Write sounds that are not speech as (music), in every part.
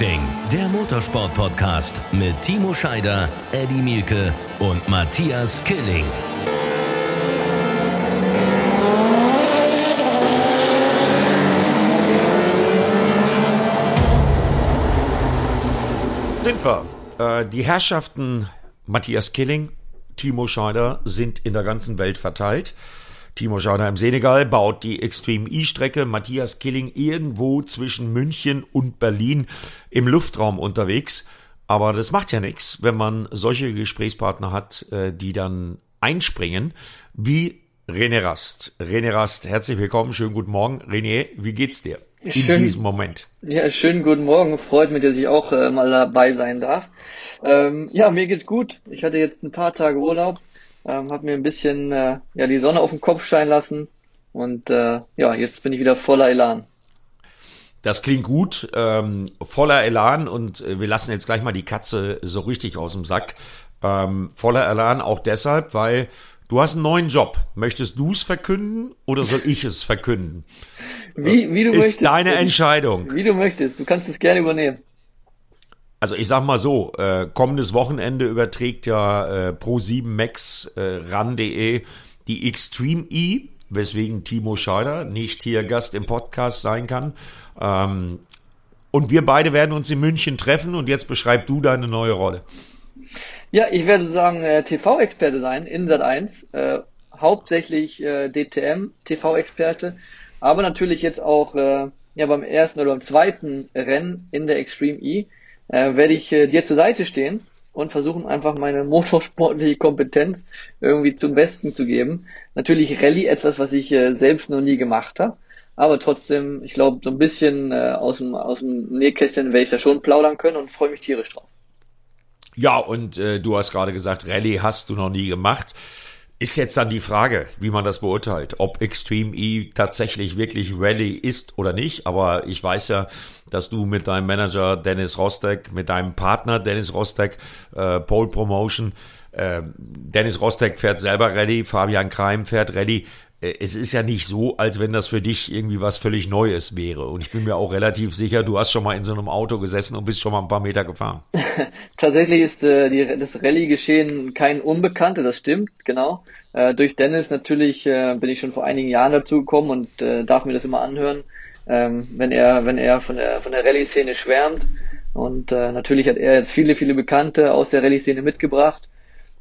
Racing, der Motorsport-Podcast mit Timo Scheider, Eddie Mielke und Matthias Killing. Sind wir. Äh, die Herrschaften Matthias Killing, Timo Scheider sind in der ganzen Welt verteilt. Timo Schauner im Senegal baut die Extreme E-Strecke. Matthias Killing irgendwo zwischen München und Berlin im Luftraum unterwegs. Aber das macht ja nichts, wenn man solche Gesprächspartner hat, äh, die dann einspringen, wie René Rast. René Rast, herzlich willkommen, schönen guten Morgen. René, wie geht's dir in schön, diesem Moment? Ja, schönen guten Morgen. Freut mich, dass ich auch äh, mal dabei sein darf. Ähm, ja, mir geht's gut. Ich hatte jetzt ein paar Tage Urlaub ähm, habe mir ein bisschen äh, ja die Sonne auf den Kopf scheinen lassen und äh, ja, jetzt bin ich wieder voller Elan. Das klingt gut, ähm, voller Elan und äh, wir lassen jetzt gleich mal die Katze so richtig aus dem Sack. Ähm, voller Elan auch deshalb, weil du hast einen neuen Job. Möchtest du es verkünden oder soll ich es verkünden? Wie, wie du Ist möchtest. deine Entscheidung. Wie du möchtest. Du kannst es gerne übernehmen. Also ich sag mal so, äh, kommendes Wochenende überträgt ja äh, Pro7 Max äh, ran.de die Extreme E, weswegen Timo Scheider nicht hier Gast im Podcast sein kann. Ähm, und wir beide werden uns in München treffen und jetzt beschreib du deine neue Rolle. Ja, ich werde sagen äh, TV-Experte sein in Sat 1, äh, hauptsächlich äh, DTM TV-Experte, aber natürlich jetzt auch äh, ja beim ersten oder beim zweiten Rennen in der Extreme E äh, werde ich äh, dir zur Seite stehen und versuchen einfach meine motorsportliche Kompetenz irgendwie zum Besten zu geben. Natürlich Rallye etwas, was ich äh, selbst noch nie gemacht habe. Aber trotzdem, ich glaube, so ein bisschen äh, aus, dem, aus dem Nähkästchen werde ich da schon plaudern können und freue mich tierisch drauf. Ja, und äh, du hast gerade gesagt, Rallye hast du noch nie gemacht. Ist jetzt dann die Frage, wie man das beurteilt, ob Extreme E tatsächlich wirklich Rallye ist oder nicht. Aber ich weiß ja, dass du mit deinem Manager Dennis Rostek, mit deinem Partner Dennis Rostek, äh, Pole Promotion, äh, Dennis Rostek fährt selber Rallye, Fabian Kreim fährt Rallye. Äh, es ist ja nicht so, als wenn das für dich irgendwie was völlig Neues wäre. Und ich bin mir auch relativ sicher, du hast schon mal in so einem Auto gesessen und bist schon mal ein paar Meter gefahren. (laughs) Tatsächlich ist äh, die, das Rallye-Geschehen kein Unbekannte, das stimmt, genau. Äh, durch Dennis natürlich äh, bin ich schon vor einigen Jahren dazu gekommen und äh, darf mir das immer anhören, ähm, wenn er, wenn er von der von der Rallye-Szene schwärmt. Und äh, natürlich hat er jetzt viele, viele Bekannte aus der Rallye-Szene mitgebracht.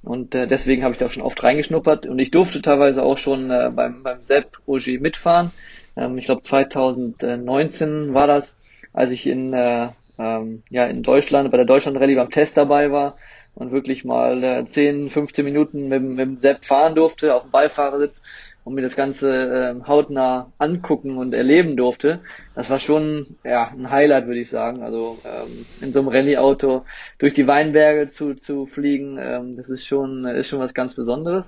Und äh, deswegen habe ich da schon oft reingeschnuppert. Und ich durfte teilweise auch schon äh, beim, beim Sepp Ogier mitfahren. Ähm, ich glaube 2019 war das, als ich in, äh, ähm, ja, in Deutschland bei der Deutschland Rallye beim Test dabei war und wirklich mal äh, 10, 15 Minuten mit, mit dem Sepp fahren durfte auf dem Beifahrersitz und mir das Ganze äh, hautnah angucken und erleben durfte, das war schon ja, ein Highlight, würde ich sagen. Also ähm, in so einem Rallye-Auto durch die Weinberge zu, zu fliegen, ähm, das ist schon, ist schon was ganz Besonderes.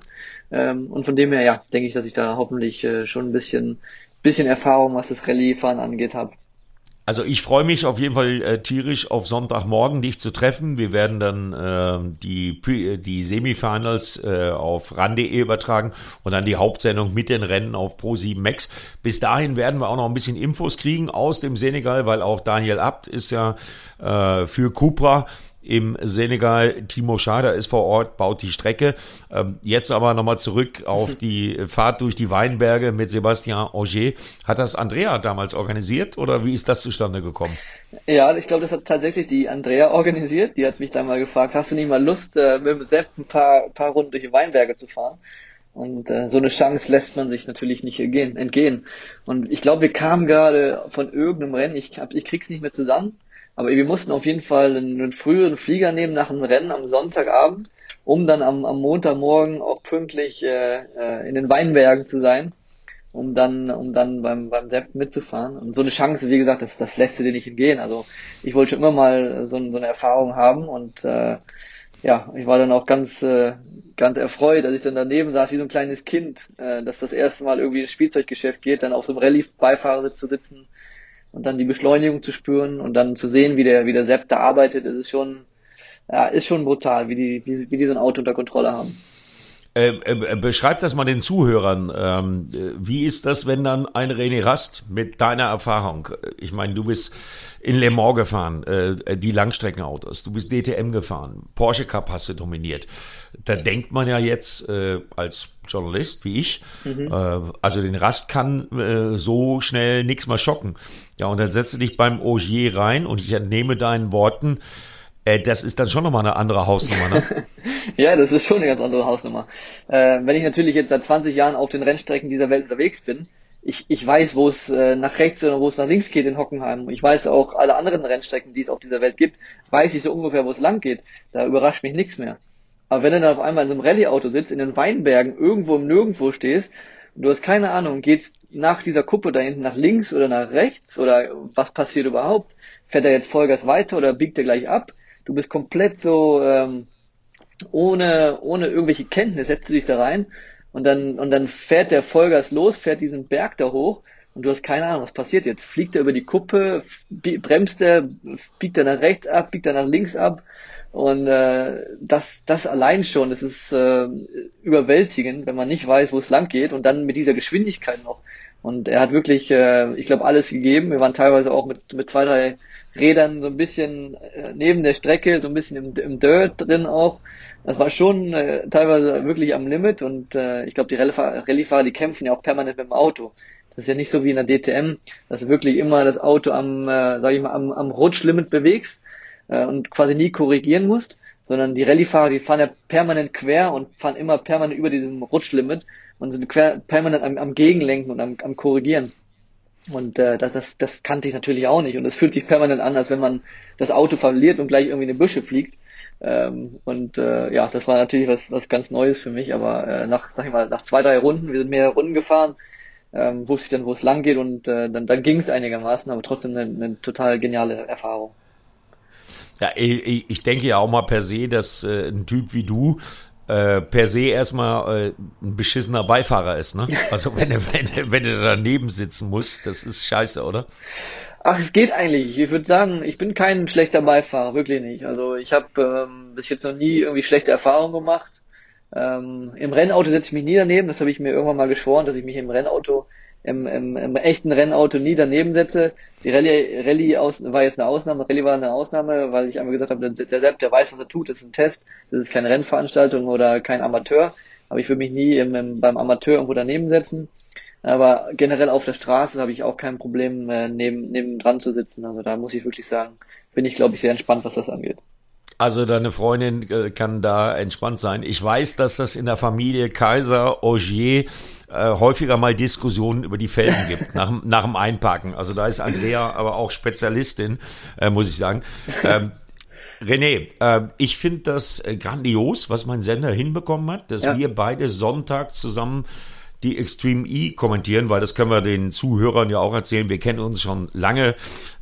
Ähm, und von dem her, ja, denke ich, dass ich da hoffentlich äh, schon ein bisschen, bisschen Erfahrung, was das Rallye-Fahren angeht, habe. Also ich freue mich auf jeden Fall äh, tierisch auf Sonntagmorgen dich zu treffen. Wir werden dann äh, die die Semifinals äh, auf ran.de übertragen und dann die Hauptsendung mit den Rennen auf Pro7 Max. Bis dahin werden wir auch noch ein bisschen Infos kriegen aus dem Senegal, weil auch Daniel Abt ist ja äh, für Cupra im Senegal. Timo Schader ist vor Ort, baut die Strecke. Ähm, jetzt aber nochmal zurück auf (laughs) die Fahrt durch die Weinberge mit Sebastian Auger. Hat das Andrea damals organisiert oder wie ist das zustande gekommen? Ja, ich glaube, das hat tatsächlich die Andrea organisiert. Die hat mich dann mal gefragt, hast du nicht mal Lust, äh, mit Sepp ein paar, paar Runden durch die Weinberge zu fahren? Und äh, so eine Chance lässt man sich natürlich nicht entgehen. entgehen. Und ich glaube, wir kamen gerade von irgendeinem Rennen, ich, hab, ich krieg's nicht mehr zusammen, aber wir mussten auf jeden Fall einen, früheren Flieger nehmen nach dem Rennen am Sonntagabend, um dann am, am Montagmorgen auch pünktlich äh, äh, in den Weinbergen zu sein, um dann, um dann beim, beim Sepp mitzufahren. Und so eine Chance, wie gesagt, das, das lässt du dir nicht entgehen. Also ich wollte schon immer mal so, so eine Erfahrung haben und äh, ja, ich war dann auch ganz, äh, ganz erfreut, dass ich dann daneben saß wie so ein kleines Kind, äh, dass das erste Mal irgendwie ins Spielzeuggeschäft geht, dann auf so einem Rallye-Beifahrersitz zu sitzen und dann die Beschleunigung zu spüren und dann zu sehen, wie der, wie der Sepp da arbeitet, ist schon, ja, ist schon brutal, wie die, wie, wie die so ein Auto unter Kontrolle haben. Äh, äh, beschreib das mal den Zuhörern. Ähm, wie ist das, wenn dann ein René Rast mit deiner Erfahrung, ich meine, du bist in Le Mans gefahren, äh, die Langstreckenautos, du bist DTM gefahren, Porsche Cup hast du dominiert. Da denkt man ja jetzt äh, als Journalist wie ich, mhm. äh, also den Rast kann äh, so schnell nichts mehr schocken. Ja, und dann setzt du dich beim Ogier rein und ich entnehme deinen Worten, äh, das ist dann schon nochmal eine andere Hausnummer, ne? (laughs) ja, das ist schon eine ganz andere Hausnummer. Äh, wenn ich natürlich jetzt seit 20 Jahren auf den Rennstrecken dieser Welt unterwegs bin, ich, ich weiß, wo es äh, nach rechts oder wo es nach links geht in Hockenheim. Ich weiß auch alle anderen Rennstrecken, die es auf dieser Welt gibt, weiß ich so ungefähr, wo es lang geht. Da überrascht mich nichts mehr. Aber wenn du dann auf einmal in einem Rallye-Auto sitzt, in den Weinbergen, irgendwo im Nirgendwo stehst, du hast keine Ahnung, geht's nach dieser Kuppe da hinten nach links oder nach rechts oder was passiert überhaupt? Fährt er jetzt Vollgas weiter oder biegt er gleich ab? Du bist komplett so ähm, ohne, ohne irgendwelche Kenntnis, setzt du dich da rein und dann, und dann fährt der Vollgas los, fährt diesen Berg da hoch und du hast keine Ahnung, was passiert jetzt. Fliegt er über die Kuppe, bremst er, biegt er nach rechts ab, biegt er nach links ab und äh, das, das allein schon, das ist äh, überwältigend, wenn man nicht weiß, wo es lang geht und dann mit dieser Geschwindigkeit noch. Und er hat wirklich, äh, ich glaube, alles gegeben. Wir waren teilweise auch mit, mit zwei, drei Rädern so ein bisschen äh, neben der Strecke, so ein bisschen im, im Dirt drin auch. Das war schon äh, teilweise wirklich am Limit und äh, ich glaube, die Rallye-Fahrer, die kämpfen ja auch permanent mit dem Auto. Das ist ja nicht so wie in der DTM, dass du wirklich immer das Auto am, äh, sag ich mal, am, am Rutschlimit bewegst äh, und quasi nie korrigieren musst, sondern die Rallye-Fahrer, die fahren ja permanent quer und fahren immer permanent über diesem Rutschlimit und sind quer, permanent am, am Gegenlenken und am, am Korrigieren. Und äh, das, das, das kannte ich natürlich auch nicht. Und es fühlt sich permanent an, als wenn man das Auto verliert und gleich irgendwie in die Büsche fliegt. Ähm, und äh, ja, das war natürlich was, was ganz Neues für mich. Aber äh, nach, sag ich mal, nach zwei, drei Runden, wir sind mehrere Runden gefahren, ähm, wusste ich dann, wo es lang geht und äh, dann, dann ging es einigermaßen, aber trotzdem eine, eine total geniale Erfahrung. Ja, ich, ich denke ja auch mal per se, dass äh, ein Typ wie du äh, per se erstmal äh, ein beschissener Beifahrer ist, ne? (laughs) Also wenn du, wenn, wenn du daneben sitzen musst, das ist scheiße, oder? Ach, es geht eigentlich. Ich würde sagen, ich bin kein schlechter Beifahrer, wirklich nicht. Also ich habe ähm, bis jetzt noch nie irgendwie schlechte Erfahrungen gemacht. Ähm, Im Rennauto setze ich mich nie daneben, das habe ich mir irgendwann mal geschworen, dass ich mich im Rennauto im, im, im echten Rennauto nie daneben setze. Die Rallye, Rallye aus, war jetzt eine Ausnahme, Rallye war eine Ausnahme, weil ich einfach gesagt habe, der, der Sepp, der weiß, was er tut, das ist ein Test, das ist keine Rennveranstaltung oder kein Amateur. Aber ich würde mich nie im, im, beim Amateur irgendwo daneben setzen. Aber generell auf der Straße habe ich auch kein Problem, äh, neben, neben dran zu sitzen. Also da muss ich wirklich sagen, bin ich, glaube ich, sehr entspannt, was das angeht. Also deine Freundin äh, kann da entspannt sein. Ich weiß, dass das in der Familie Kaiser Augier äh, häufiger mal Diskussionen über die Felgen (laughs) gibt, nach, nach dem Einparken. Also da ist Andrea aber auch Spezialistin, äh, muss ich sagen. Ähm, René, äh, ich finde das grandios, was mein Sender hinbekommen hat, dass ja. wir beide Sonntag zusammen die Extreme E kommentieren, weil das können wir den Zuhörern ja auch erzählen. Wir kennen uns schon lange.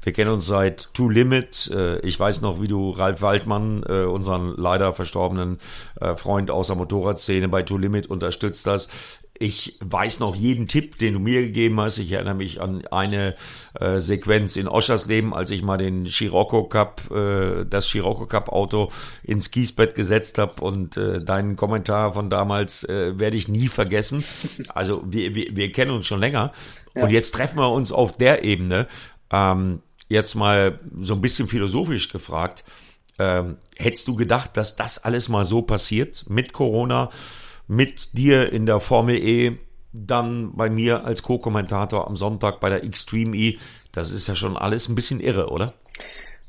Wir kennen uns seit Two Limit. Äh, ich weiß noch, wie du Ralf Waldmann, äh, unseren leider verstorbenen äh, Freund aus der Motorradszene bei Two Limit unterstützt hast. Ich weiß noch jeden Tipp, den du mir gegeben hast. Ich erinnere mich an eine äh, Sequenz in Oschersleben, als ich mal den Scirocco Cup, äh, das Scirocco Cup Auto ins Kiesbett gesetzt habe und äh, deinen Kommentar von damals äh, werde ich nie vergessen. Also wir, wir, wir kennen uns schon länger ja. und jetzt treffen wir uns auf der Ebene. Ähm, jetzt mal so ein bisschen philosophisch gefragt. Ähm, hättest du gedacht, dass das alles mal so passiert mit Corona? Mit dir in der Formel E, dann bei mir als Co-Kommentator am Sonntag bei der Extreme E. Das ist ja schon alles ein bisschen irre, oder?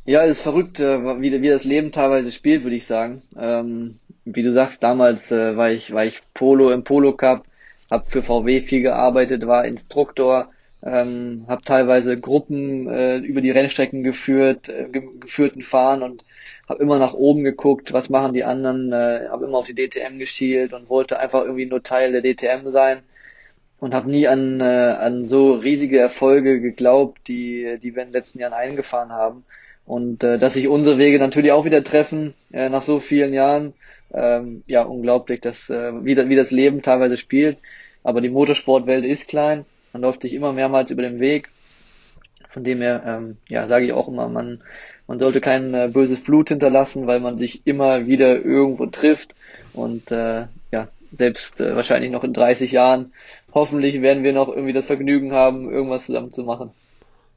Ja, es ist verrückt, äh, wie, wie das Leben teilweise spielt, würde ich sagen. Ähm, wie du sagst, damals äh, war ich war ich Polo im Polo Cup, habe für VW viel gearbeitet, war Instruktor, ähm, habe teilweise Gruppen äh, über die Rennstrecken geführt, äh, geführten Fahren und habe immer nach oben geguckt, was machen die anderen, äh, habe immer auf die DTM geschielt und wollte einfach irgendwie nur Teil der DTM sein und habe nie an, äh, an so riesige Erfolge geglaubt, die, die wir in den letzten Jahren eingefahren haben. Und äh, dass sich unsere Wege natürlich auch wieder treffen äh, nach so vielen Jahren, ähm, ja, unglaublich, dass äh, wie, wie das Leben teilweise spielt. Aber die Motorsportwelt ist klein, man läuft sich immer mehrmals über den Weg. Von dem her, ähm, ja, sage ich auch immer, man man sollte kein äh, böses Blut hinterlassen, weil man sich immer wieder irgendwo trifft. Und äh, ja, selbst äh, wahrscheinlich noch in 30 Jahren. Hoffentlich werden wir noch irgendwie das Vergnügen haben, irgendwas zusammen zu machen.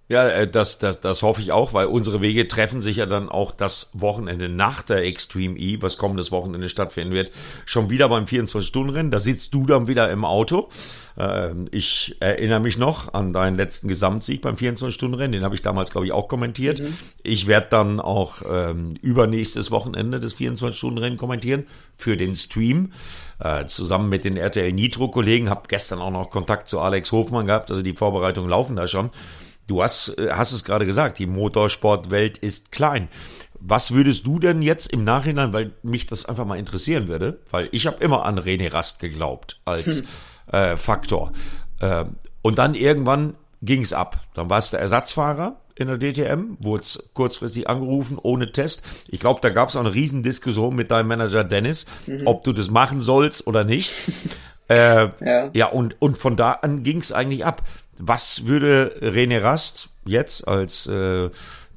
Ja, äh, das, das, das hoffe ich auch, weil unsere Wege treffen sich ja dann auch das Wochenende nach der Extreme E, was kommendes Wochenende stattfinden wird, schon wieder beim 24-Stunden-Rennen. Da sitzt du dann wieder im Auto. Ähm, ich erinnere mich noch an deinen letzten Gesamtsieg beim 24-Stunden-Rennen. Den habe ich damals, glaube ich, auch kommentiert. Mhm. Ich werde dann auch ähm, übernächstes Wochenende des 24-Stunden-Rennen kommentieren für den Stream. Äh, zusammen mit den RTL Nitro-Kollegen. Habe gestern auch noch Kontakt zu Alex Hofmann gehabt. Also die Vorbereitungen laufen da schon. Du hast, äh, hast es gerade gesagt, die Motorsportwelt ist klein. Was würdest du denn jetzt im Nachhinein, weil mich das einfach mal interessieren würde, weil ich habe immer an René Rast geglaubt als hm. äh, Faktor. Äh, und dann irgendwann ging es ab. Dann war es der Ersatzfahrer in der DTM, wurde kurzfristig angerufen, ohne Test. Ich glaube, da gab es auch eine Riesendiskussion mit deinem Manager Dennis, mhm. ob du das machen sollst oder nicht. (laughs) äh, ja. ja, und, und von da an ging es eigentlich ab. Was würde René Rast jetzt als äh,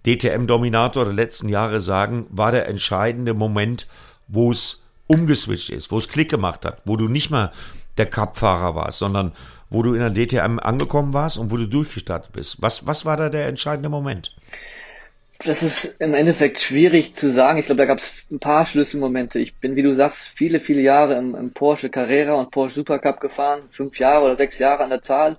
DTM-Dominator der letzten Jahre sagen, war der entscheidende Moment, wo es umgeswitcht ist, wo es Klick gemacht hat, wo du nicht mehr der Cup-Fahrer warst, sondern wo du in der DTM angekommen warst und wo du durchgestartet bist. Was, was war da der entscheidende Moment? Das ist im Endeffekt schwierig zu sagen. Ich glaube, da gab es ein paar Schlüsselmomente. Ich bin, wie du sagst, viele, viele Jahre im, im Porsche Carrera und Porsche Supercup gefahren, fünf Jahre oder sechs Jahre an der Zahl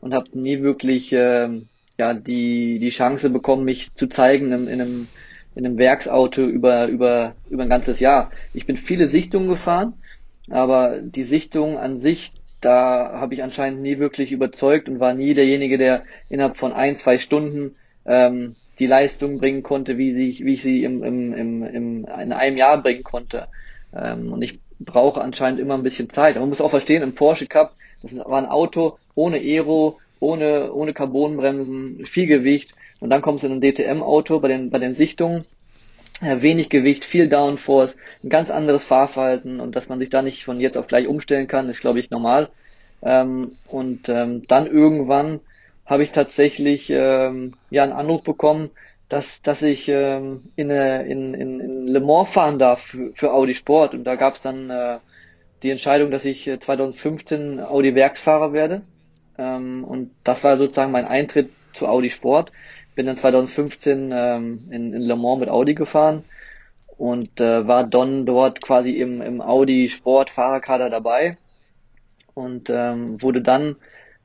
und habe nie wirklich ähm, ja die die Chance bekommen, mich zu zeigen in, in einem in einem Werksauto über über über ein ganzes Jahr. Ich bin viele Sichtungen gefahren, aber die Sichtung an sich, da habe ich anscheinend nie wirklich überzeugt und war nie derjenige, der innerhalb von ein zwei Stunden ähm, die Leistung bringen konnte, wie, sie, wie ich sie im, im, im, im, in einem Jahr bringen konnte. Ähm, und ich brauche anscheinend immer ein bisschen Zeit. Aber man muss auch verstehen, im Porsche Cup, das war ein Auto, ohne Aero, ohne, ohne Carbonbremsen, viel Gewicht. Und dann kommst du in ein DTM-Auto bei den, bei den Sichtungen. Ja, wenig Gewicht, viel Downforce, ein ganz anderes Fahrverhalten und dass man sich da nicht von jetzt auf gleich umstellen kann, ist glaube ich normal. Ähm, und ähm, dann irgendwann habe ich tatsächlich ähm, ja einen Anruf bekommen, dass, dass ich ähm, in, in, in, in Le Mans fahren darf für, für Audi Sport. Und da gab es dann äh, die Entscheidung, dass ich 2015 äh, Audi Werksfahrer werde. Ähm, und das war sozusagen mein Eintritt zu Audi Sport. Bin dann 2015 ähm, in, in Le Mans mit Audi gefahren und äh, war dann dort quasi im, im Audi Sport Fahrerkader dabei und ähm, wurde dann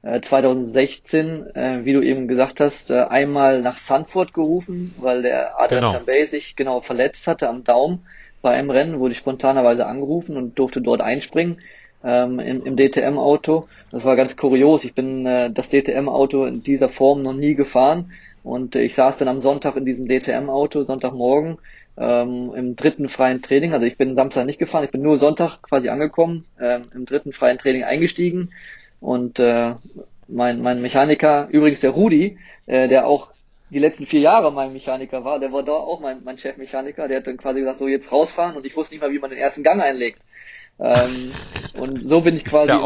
äh, 2016, äh, wie du eben gesagt hast, äh, einmal nach Sandford gerufen, weil der Adrian genau. Tambay sich genau verletzt hatte am Daumen bei einem Rennen, wurde ich spontanerweise angerufen und durfte dort einspringen ähm, im, im DTM-Auto. Das war ganz kurios. Ich bin äh, das DTM-Auto in dieser Form noch nie gefahren und äh, ich saß dann am Sonntag in diesem DTM-Auto, Sonntagmorgen, ähm, im dritten freien Training. Also ich bin Samstag nicht gefahren, ich bin nur Sonntag quasi angekommen, ähm, im dritten freien Training eingestiegen und äh, mein, mein Mechaniker, übrigens der Rudi, äh, der auch die letzten vier Jahre mein Mechaniker war, der war da auch mein, mein Chefmechaniker, der hat dann quasi gesagt, so jetzt rausfahren und ich wusste nicht mal, wie man den ersten Gang einlegt. Ähm, (laughs) und so bin ich quasi ja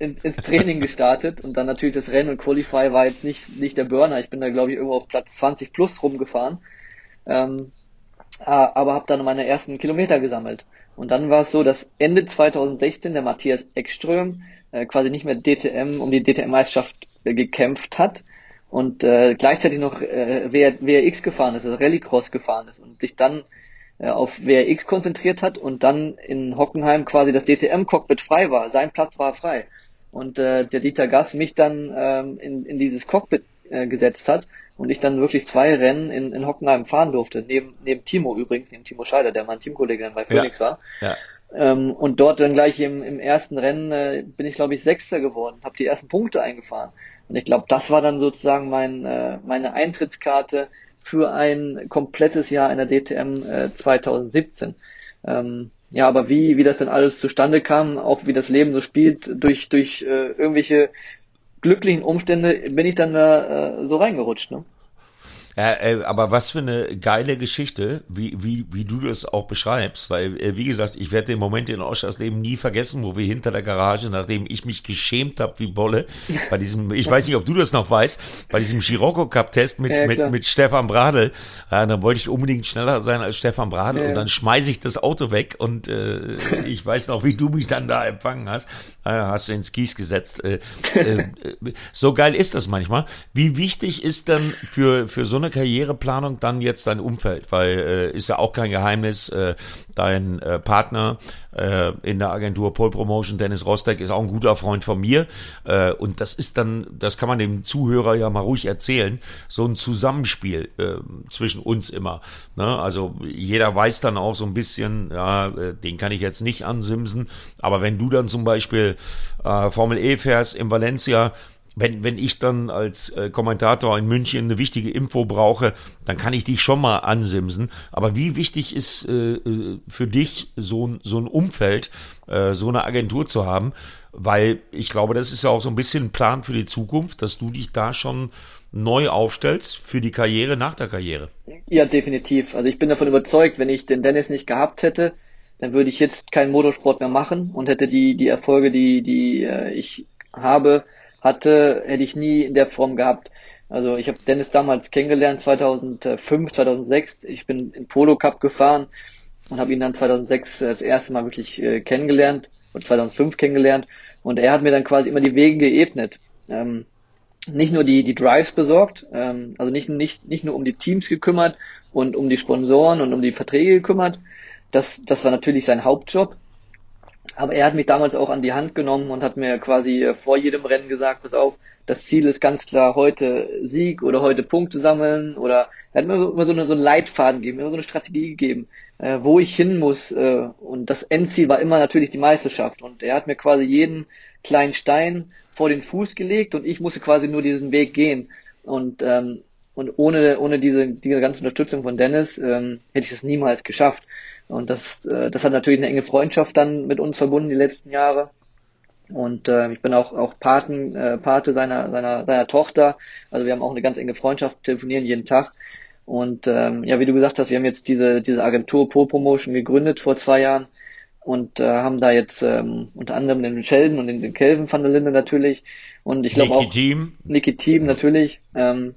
ins, ins, Training gestartet und dann natürlich das Rennen und Qualify war jetzt nicht, nicht der Burner. Ich bin da glaube ich irgendwo auf Platz 20 plus rumgefahren. Ähm, aber habe dann meine ersten Kilometer gesammelt. Und dann war es so, dass Ende 2016 der Matthias Ekström äh, quasi nicht mehr DTM um die DTM-Meisterschaft äh, gekämpft hat und äh, gleichzeitig noch äh, WRX gefahren ist, also Rallycross gefahren ist und sich dann äh, auf WRX konzentriert hat und dann in Hockenheim quasi das DTM-Cockpit frei war. Sein Platz war frei. Und äh, der Dieter Gass mich dann ähm, in, in dieses Cockpit äh, gesetzt hat und ich dann wirklich zwei Rennen in, in Hockenheim fahren durfte, neben, neben Timo übrigens, neben Timo Scheider, der mein Teamkollege dann bei Phoenix ja. war. Ja. Ähm, und dort dann gleich im, im ersten Rennen äh, bin ich, glaube ich, Sechster geworden, habe die ersten Punkte eingefahren. Und ich glaube, das war dann sozusagen mein, äh, meine Eintrittskarte für ein komplettes Jahr in der DTM äh, 2017. Ähm, ja, aber wie, wie das denn alles zustande kam, auch wie das Leben so spielt, durch, durch äh, irgendwelche glücklichen Umstände bin ich dann da äh, so reingerutscht. Ne? Äh, äh, aber was für eine geile Geschichte, wie, wie, wie du das auch beschreibst, weil, äh, wie gesagt, ich werde den Moment in Oschersleben nie vergessen, wo wir hinter der Garage, nachdem ich mich geschämt habe wie Bolle, (laughs) bei diesem, ich weiß nicht, ob du das noch weißt, bei diesem Scirocco Cup Test mit, ja, mit, mit Stefan Bradl, äh, dann wollte ich unbedingt schneller sein als Stefan Bradl ja. und dann schmeiße ich das Auto weg und äh, (laughs) ich weiß noch, wie du mich dann da empfangen hast, äh, hast du ins Kies gesetzt. Äh, äh, (laughs) so geil ist das manchmal. Wie wichtig ist denn für, für so eine Karriereplanung dann jetzt dein Umfeld? Weil äh, ist ja auch kein Geheimnis, äh, dein äh, Partner äh, in der Agentur Pole Promotion, Dennis Rostek, ist auch ein guter Freund von mir. Äh, und das ist dann, das kann man dem Zuhörer ja mal ruhig erzählen, so ein Zusammenspiel äh, zwischen uns immer. Ne? Also jeder weiß dann auch so ein bisschen, ja, äh, den kann ich jetzt nicht ansimsen. Aber wenn du dann zum Beispiel äh, Formel E fährst in Valencia, wenn, wenn ich dann als äh, Kommentator in München eine wichtige Info brauche, dann kann ich dich schon mal ansimsen. Aber wie wichtig ist äh, äh, für dich so, ein so ein Umfeld, äh, so eine Agentur zu haben? Weil ich glaube, das ist ja auch so ein bisschen ein Plan für die Zukunft, dass du dich da schon neu aufstellst für die Karriere nach der Karriere. Ja, definitiv. Also ich bin davon überzeugt, wenn ich den Dennis nicht gehabt hätte, dann würde ich jetzt keinen Motorsport mehr machen und hätte die, die Erfolge, die, die äh, ich habe, hatte, hätte ich nie in der Form gehabt. Also ich habe Dennis damals kennengelernt, 2005, 2006. Ich bin in Polo Cup gefahren und habe ihn dann 2006 das erste Mal wirklich äh, kennengelernt und 2005 kennengelernt. Und er hat mir dann quasi immer die Wege geebnet. Ähm, nicht nur die, die Drives besorgt, ähm, also nicht, nicht, nicht nur um die Teams gekümmert und um die Sponsoren und um die Verträge gekümmert. Das, das war natürlich sein Hauptjob. Aber er hat mich damals auch an die Hand genommen und hat mir quasi äh, vor jedem Rennen gesagt, pass auf, das Ziel ist ganz klar heute Sieg oder heute Punkte sammeln. Oder er hat mir immer so, eine, so einen Leitfaden gegeben, immer so eine Strategie gegeben, äh, wo ich hin muss äh, und das Endziel war immer natürlich die Meisterschaft. Und er hat mir quasi jeden kleinen Stein vor den Fuß gelegt und ich musste quasi nur diesen Weg gehen. Und ähm, und ohne ohne diese diese ganze Unterstützung von Dennis ähm, hätte ich das niemals geschafft und das, äh, das hat natürlich eine enge Freundschaft dann mit uns verbunden die letzten Jahre. Und äh, ich bin auch auch Paten, äh, Pate seiner, seiner, seiner Tochter. Also wir haben auch eine ganz enge Freundschaft, telefonieren jeden Tag. Und ähm, ja, wie du gesagt hast, wir haben jetzt diese, diese Agentur Pole Promotion gegründet vor zwei Jahren und äh, haben da jetzt ähm, unter anderem den Sheldon und den, den Kelvin van der Linde natürlich und ich glaube auch Team. Niki Team natürlich ähm,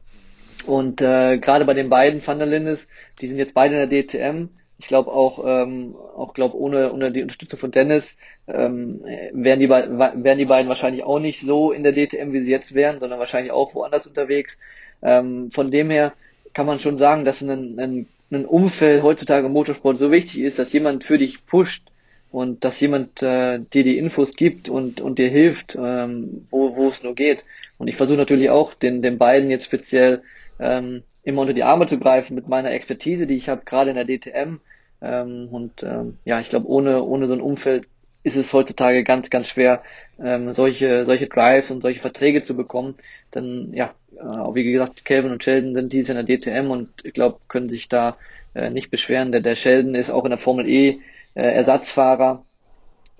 und äh, gerade bei den beiden van der Lindes, die sind jetzt beide in der DTM ich glaube auch, ähm, auch glaube ohne ohne die Unterstützung von Dennis ähm, wären die wären die beiden wahrscheinlich auch nicht so in der DTM, wie sie jetzt wären, sondern wahrscheinlich auch woanders unterwegs. Ähm, von dem her kann man schon sagen, dass ein, ein, ein Umfeld heutzutage im Motorsport so wichtig ist, dass jemand für dich pusht und dass jemand äh, dir die Infos gibt und und dir hilft, ähm, wo wo es nur geht. Und ich versuche natürlich auch den den beiden jetzt speziell ähm, immer unter die Arme zu greifen mit meiner Expertise, die ich habe, gerade in der DTM. Ähm, und ähm, ja, ich glaube, ohne, ohne so ein Umfeld ist es heutzutage ganz, ganz schwer, ähm, solche, solche Drives und solche Verträge zu bekommen. Dann, ja, äh, wie gesagt, Kelvin und Sheldon sind dies in der DTM und ich glaube, können sich da äh, nicht beschweren. Der, der Sheldon ist auch in der Formel E äh, Ersatzfahrer.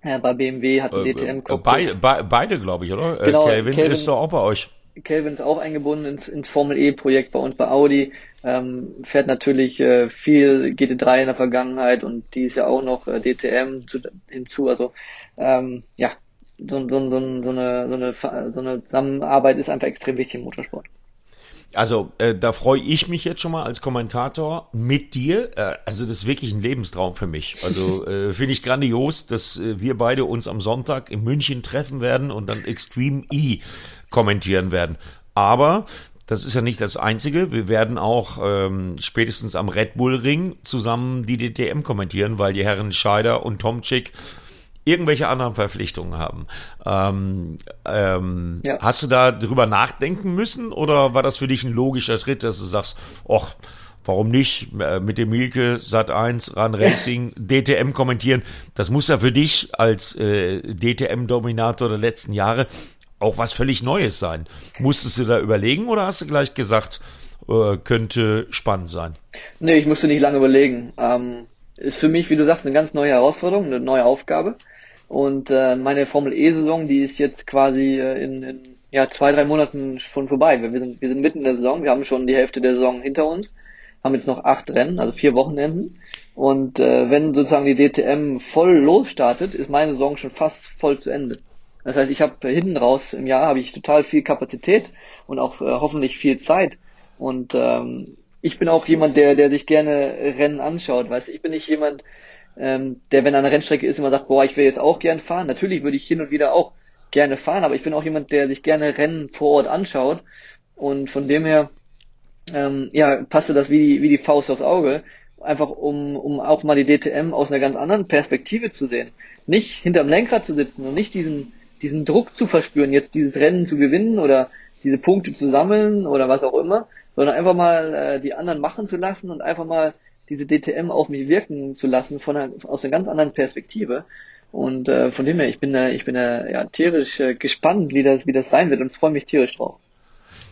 Äh, bei BMW hat ein äh, DTM äh, Beide, be beide glaube ich, oder? Genau, Kelvin, Kelvin ist doch auch bei euch. Kelvin ist auch eingebunden ins, ins Formel E-Projekt bei uns bei Audi. Ähm, fährt natürlich äh, viel GT3 in der Vergangenheit und die ist ja auch noch äh, DTM zu, hinzu. Also ähm, ja, so, so, so, so, eine, so, eine, so eine Zusammenarbeit ist einfach extrem wichtig im Motorsport. Also äh, da freue ich mich jetzt schon mal als Kommentator mit dir. Äh, also das ist wirklich ein Lebenstraum für mich. Also (laughs) äh, finde ich grandios, dass äh, wir beide uns am Sonntag in München treffen werden und dann Extreme E kommentieren werden. Aber das ist ja nicht das Einzige. Wir werden auch ähm, spätestens am Red Bull Ring zusammen die DTM kommentieren, weil die Herren Scheider und Tomczyk irgendwelche anderen Verpflichtungen haben. Ähm, ähm, ja. Hast du da drüber nachdenken müssen oder war das für dich ein logischer Schritt, dass du sagst, ach, warum nicht äh, mit dem Milke, Sat 1, Run Racing, DTM kommentieren? Das muss ja für dich als äh, DTM-Dominator der letzten Jahre auch was völlig Neues sein. Musstest du da überlegen oder hast du gleich gesagt, äh, könnte spannend sein? Nee, ich musste nicht lange überlegen. Ähm, ist für mich, wie du sagst, eine ganz neue Herausforderung, eine neue Aufgabe. Und äh, meine Formel E-Saison, die ist jetzt quasi äh, in, in ja, zwei, drei Monaten schon vorbei. Wir sind, wir sind mitten in der Saison, wir haben schon die Hälfte der Saison hinter uns, haben jetzt noch acht Rennen, also vier Wochenenden. Und äh, wenn sozusagen die DTM voll losstartet, ist meine Saison schon fast voll zu Ende. Das heißt, ich habe hinten raus im Jahr habe ich total viel Kapazität und auch äh, hoffentlich viel Zeit. Und ähm, ich bin auch jemand, der, der sich gerne Rennen anschaut. Weißt, ich bin nicht jemand, ähm, der, wenn er an der Rennstrecke ist, immer sagt, boah, ich will jetzt auch gern fahren. Natürlich würde ich hin und wieder auch gerne fahren, aber ich bin auch jemand, der sich gerne Rennen vor Ort anschaut. Und von dem her, ähm, ja, passte das wie, wie die Faust aufs Auge. Einfach um, um auch mal die DTM aus einer ganz anderen Perspektive zu sehen. Nicht hinterm Lenkrad zu sitzen und nicht diesen, diesen Druck zu verspüren, jetzt dieses Rennen zu gewinnen oder diese Punkte zu sammeln oder was auch immer, sondern einfach mal äh, die anderen machen zu lassen und einfach mal diese DTM auf mich wirken zu lassen von einer, aus einer ganz anderen Perspektive. Und äh, von dem her, ich bin da, ich bin da ja tierisch äh, gespannt, wie das, wie das sein wird und freue mich tierisch drauf.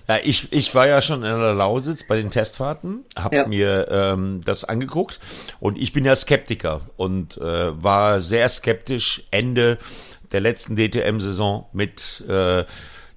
Ja, ich, ich war ja schon in der Lausitz bei den Testfahrten, habe ja. mir ähm, das angeguckt und ich bin ja Skeptiker und äh, war sehr skeptisch Ende der letzten DTM-Saison mit äh,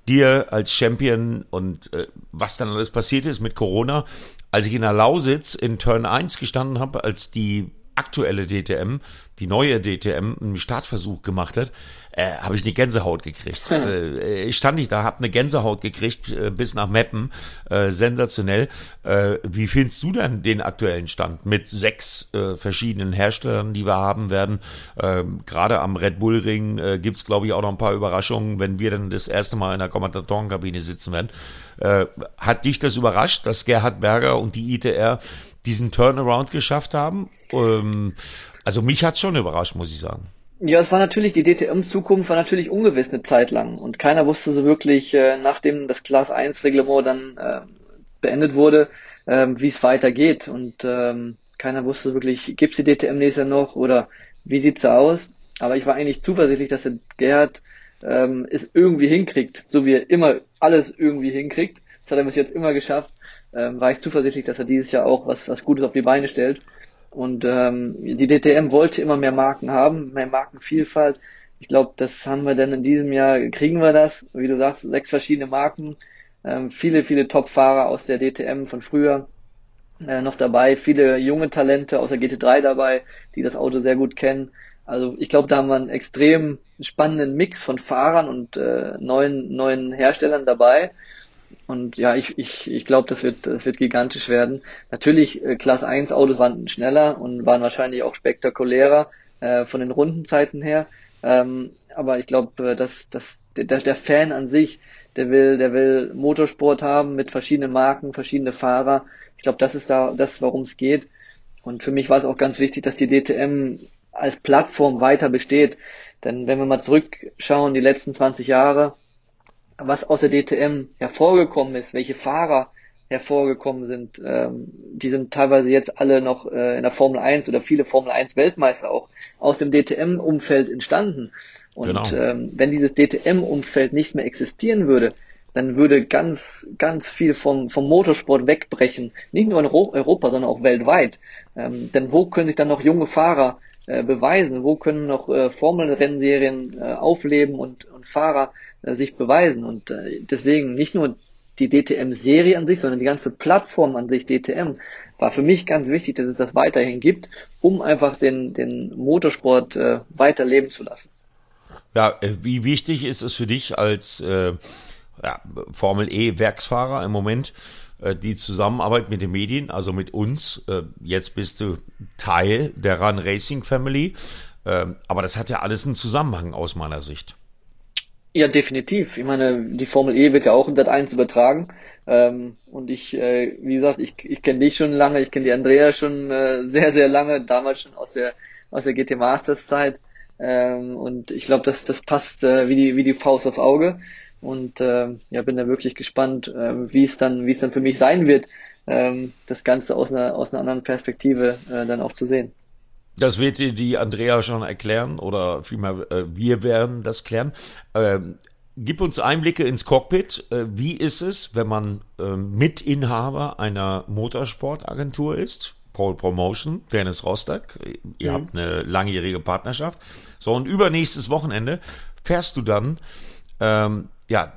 dir als Champion und äh, was dann alles passiert ist mit Corona. Als ich in der Lausitz in Turn 1 gestanden habe, als die aktuelle DTM, die neue DTM, einen Startversuch gemacht hat, äh, habe ich eine Gänsehaut gekriegt. Hm. Äh, ich stand ich da, habe eine Gänsehaut gekriegt äh, bis nach Meppen. Äh, sensationell. Äh, wie findest du denn den aktuellen Stand mit sechs äh, verschiedenen Herstellern, die wir haben werden? Äh, Gerade am Red Bull Ring äh, gibt's glaube ich, auch noch ein paar Überraschungen, wenn wir dann das erste Mal in der Kommentatorenkabine sitzen werden. Äh, hat dich das überrascht, dass Gerhard Berger und die ITR diesen Turnaround geschafft haben? Ähm, also mich hat's schon überrascht, muss ich sagen. Ja, es war natürlich, die DTM-Zukunft war natürlich ungewiss eine Zeit lang und keiner wusste so wirklich, äh, nachdem das Class 1 Reglement dann äh, beendet wurde, äh, wie es weitergeht und ähm, keiner wusste wirklich, gibt's die DTM nächstes Jahr noch oder wie sieht's da aus? Aber ich war eigentlich zuversichtlich, dass der Gerhard ähm, es irgendwie hinkriegt, so wie er immer alles irgendwie hinkriegt. Das hat er bis jetzt immer geschafft. Ähm, war ich zuversichtlich, dass er dieses Jahr auch was, was Gutes auf die Beine stellt. Und ähm, die DTM wollte immer mehr Marken haben, mehr Markenvielfalt. Ich glaube, das haben wir dann in diesem Jahr, kriegen wir das. Wie du sagst, sechs verschiedene Marken, ähm, viele, viele Top-Fahrer aus der DTM von früher äh, noch dabei, viele junge Talente aus der GT3 dabei, die das Auto sehr gut kennen. Also ich glaube, da haben wir einen extrem spannenden Mix von Fahrern und äh, neuen, neuen Herstellern dabei. Und ja, ich, ich, ich glaube, das wird, das wird gigantisch werden. Natürlich, äh, Class 1 Autos waren schneller und waren wahrscheinlich auch spektakulärer äh, von den Rundenzeiten her. Ähm, aber ich glaube, äh, dass, dass der, der Fan an sich, der will, der will Motorsport haben mit verschiedenen Marken, verschiedene Fahrer. Ich glaube, das ist da das, worum es geht. Und für mich war es auch ganz wichtig, dass die DTM als Plattform weiter besteht. Denn wenn wir mal zurückschauen, die letzten 20 Jahre, was aus der DTM hervorgekommen ist, welche Fahrer hervorgekommen sind, ähm, die sind teilweise jetzt alle noch äh, in der Formel 1 oder viele Formel 1 Weltmeister auch aus dem DTM-Umfeld entstanden. Und genau. ähm, wenn dieses DTM-Umfeld nicht mehr existieren würde, dann würde ganz, ganz viel vom, vom Motorsport wegbrechen. Nicht nur in Europa, sondern auch weltweit. Ähm, denn wo können sich dann noch junge Fahrer äh, beweisen? Wo können noch äh, Formelrennserien äh, aufleben und, und Fahrer äh, sich beweisen. Und äh, deswegen nicht nur die DTM-Serie an sich, sondern die ganze Plattform an sich, DTM, war für mich ganz wichtig, dass es das weiterhin gibt, um einfach den, den Motorsport äh, weiter leben zu lassen. Ja, äh, wie wichtig ist es für dich als äh, ja, Formel E-Werksfahrer im Moment, äh, die Zusammenarbeit mit den Medien, also mit uns? Äh, jetzt bist du Teil der Run Racing Family, äh, aber das hat ja alles einen Zusammenhang aus meiner Sicht. Ja, definitiv. Ich meine, die Formel E wird ja auch in Sat 1 übertragen. Ähm, und ich, äh, wie gesagt, ich, ich kenne dich schon lange, ich kenne die Andrea schon äh, sehr, sehr lange, damals schon aus der aus der GT Masters Zeit. Ähm, und ich glaube, das, das passt äh, wie, die, wie die Faust aufs Auge. Und äh, ja, bin da wirklich gespannt, äh, wie es dann, wie es dann für mich sein wird, ähm, das Ganze aus einer, aus einer anderen Perspektive äh, dann auch zu sehen. Das wird dir die Andrea schon erklären oder vielmehr äh, wir werden das klären. Ähm, gib uns Einblicke ins Cockpit. Äh, wie ist es, wenn man äh, Mitinhaber einer Motorsportagentur ist? Paul Promotion, Dennis Rostock. Ihr mhm. habt eine langjährige Partnerschaft. So, und übernächstes Wochenende fährst du dann ähm, ja,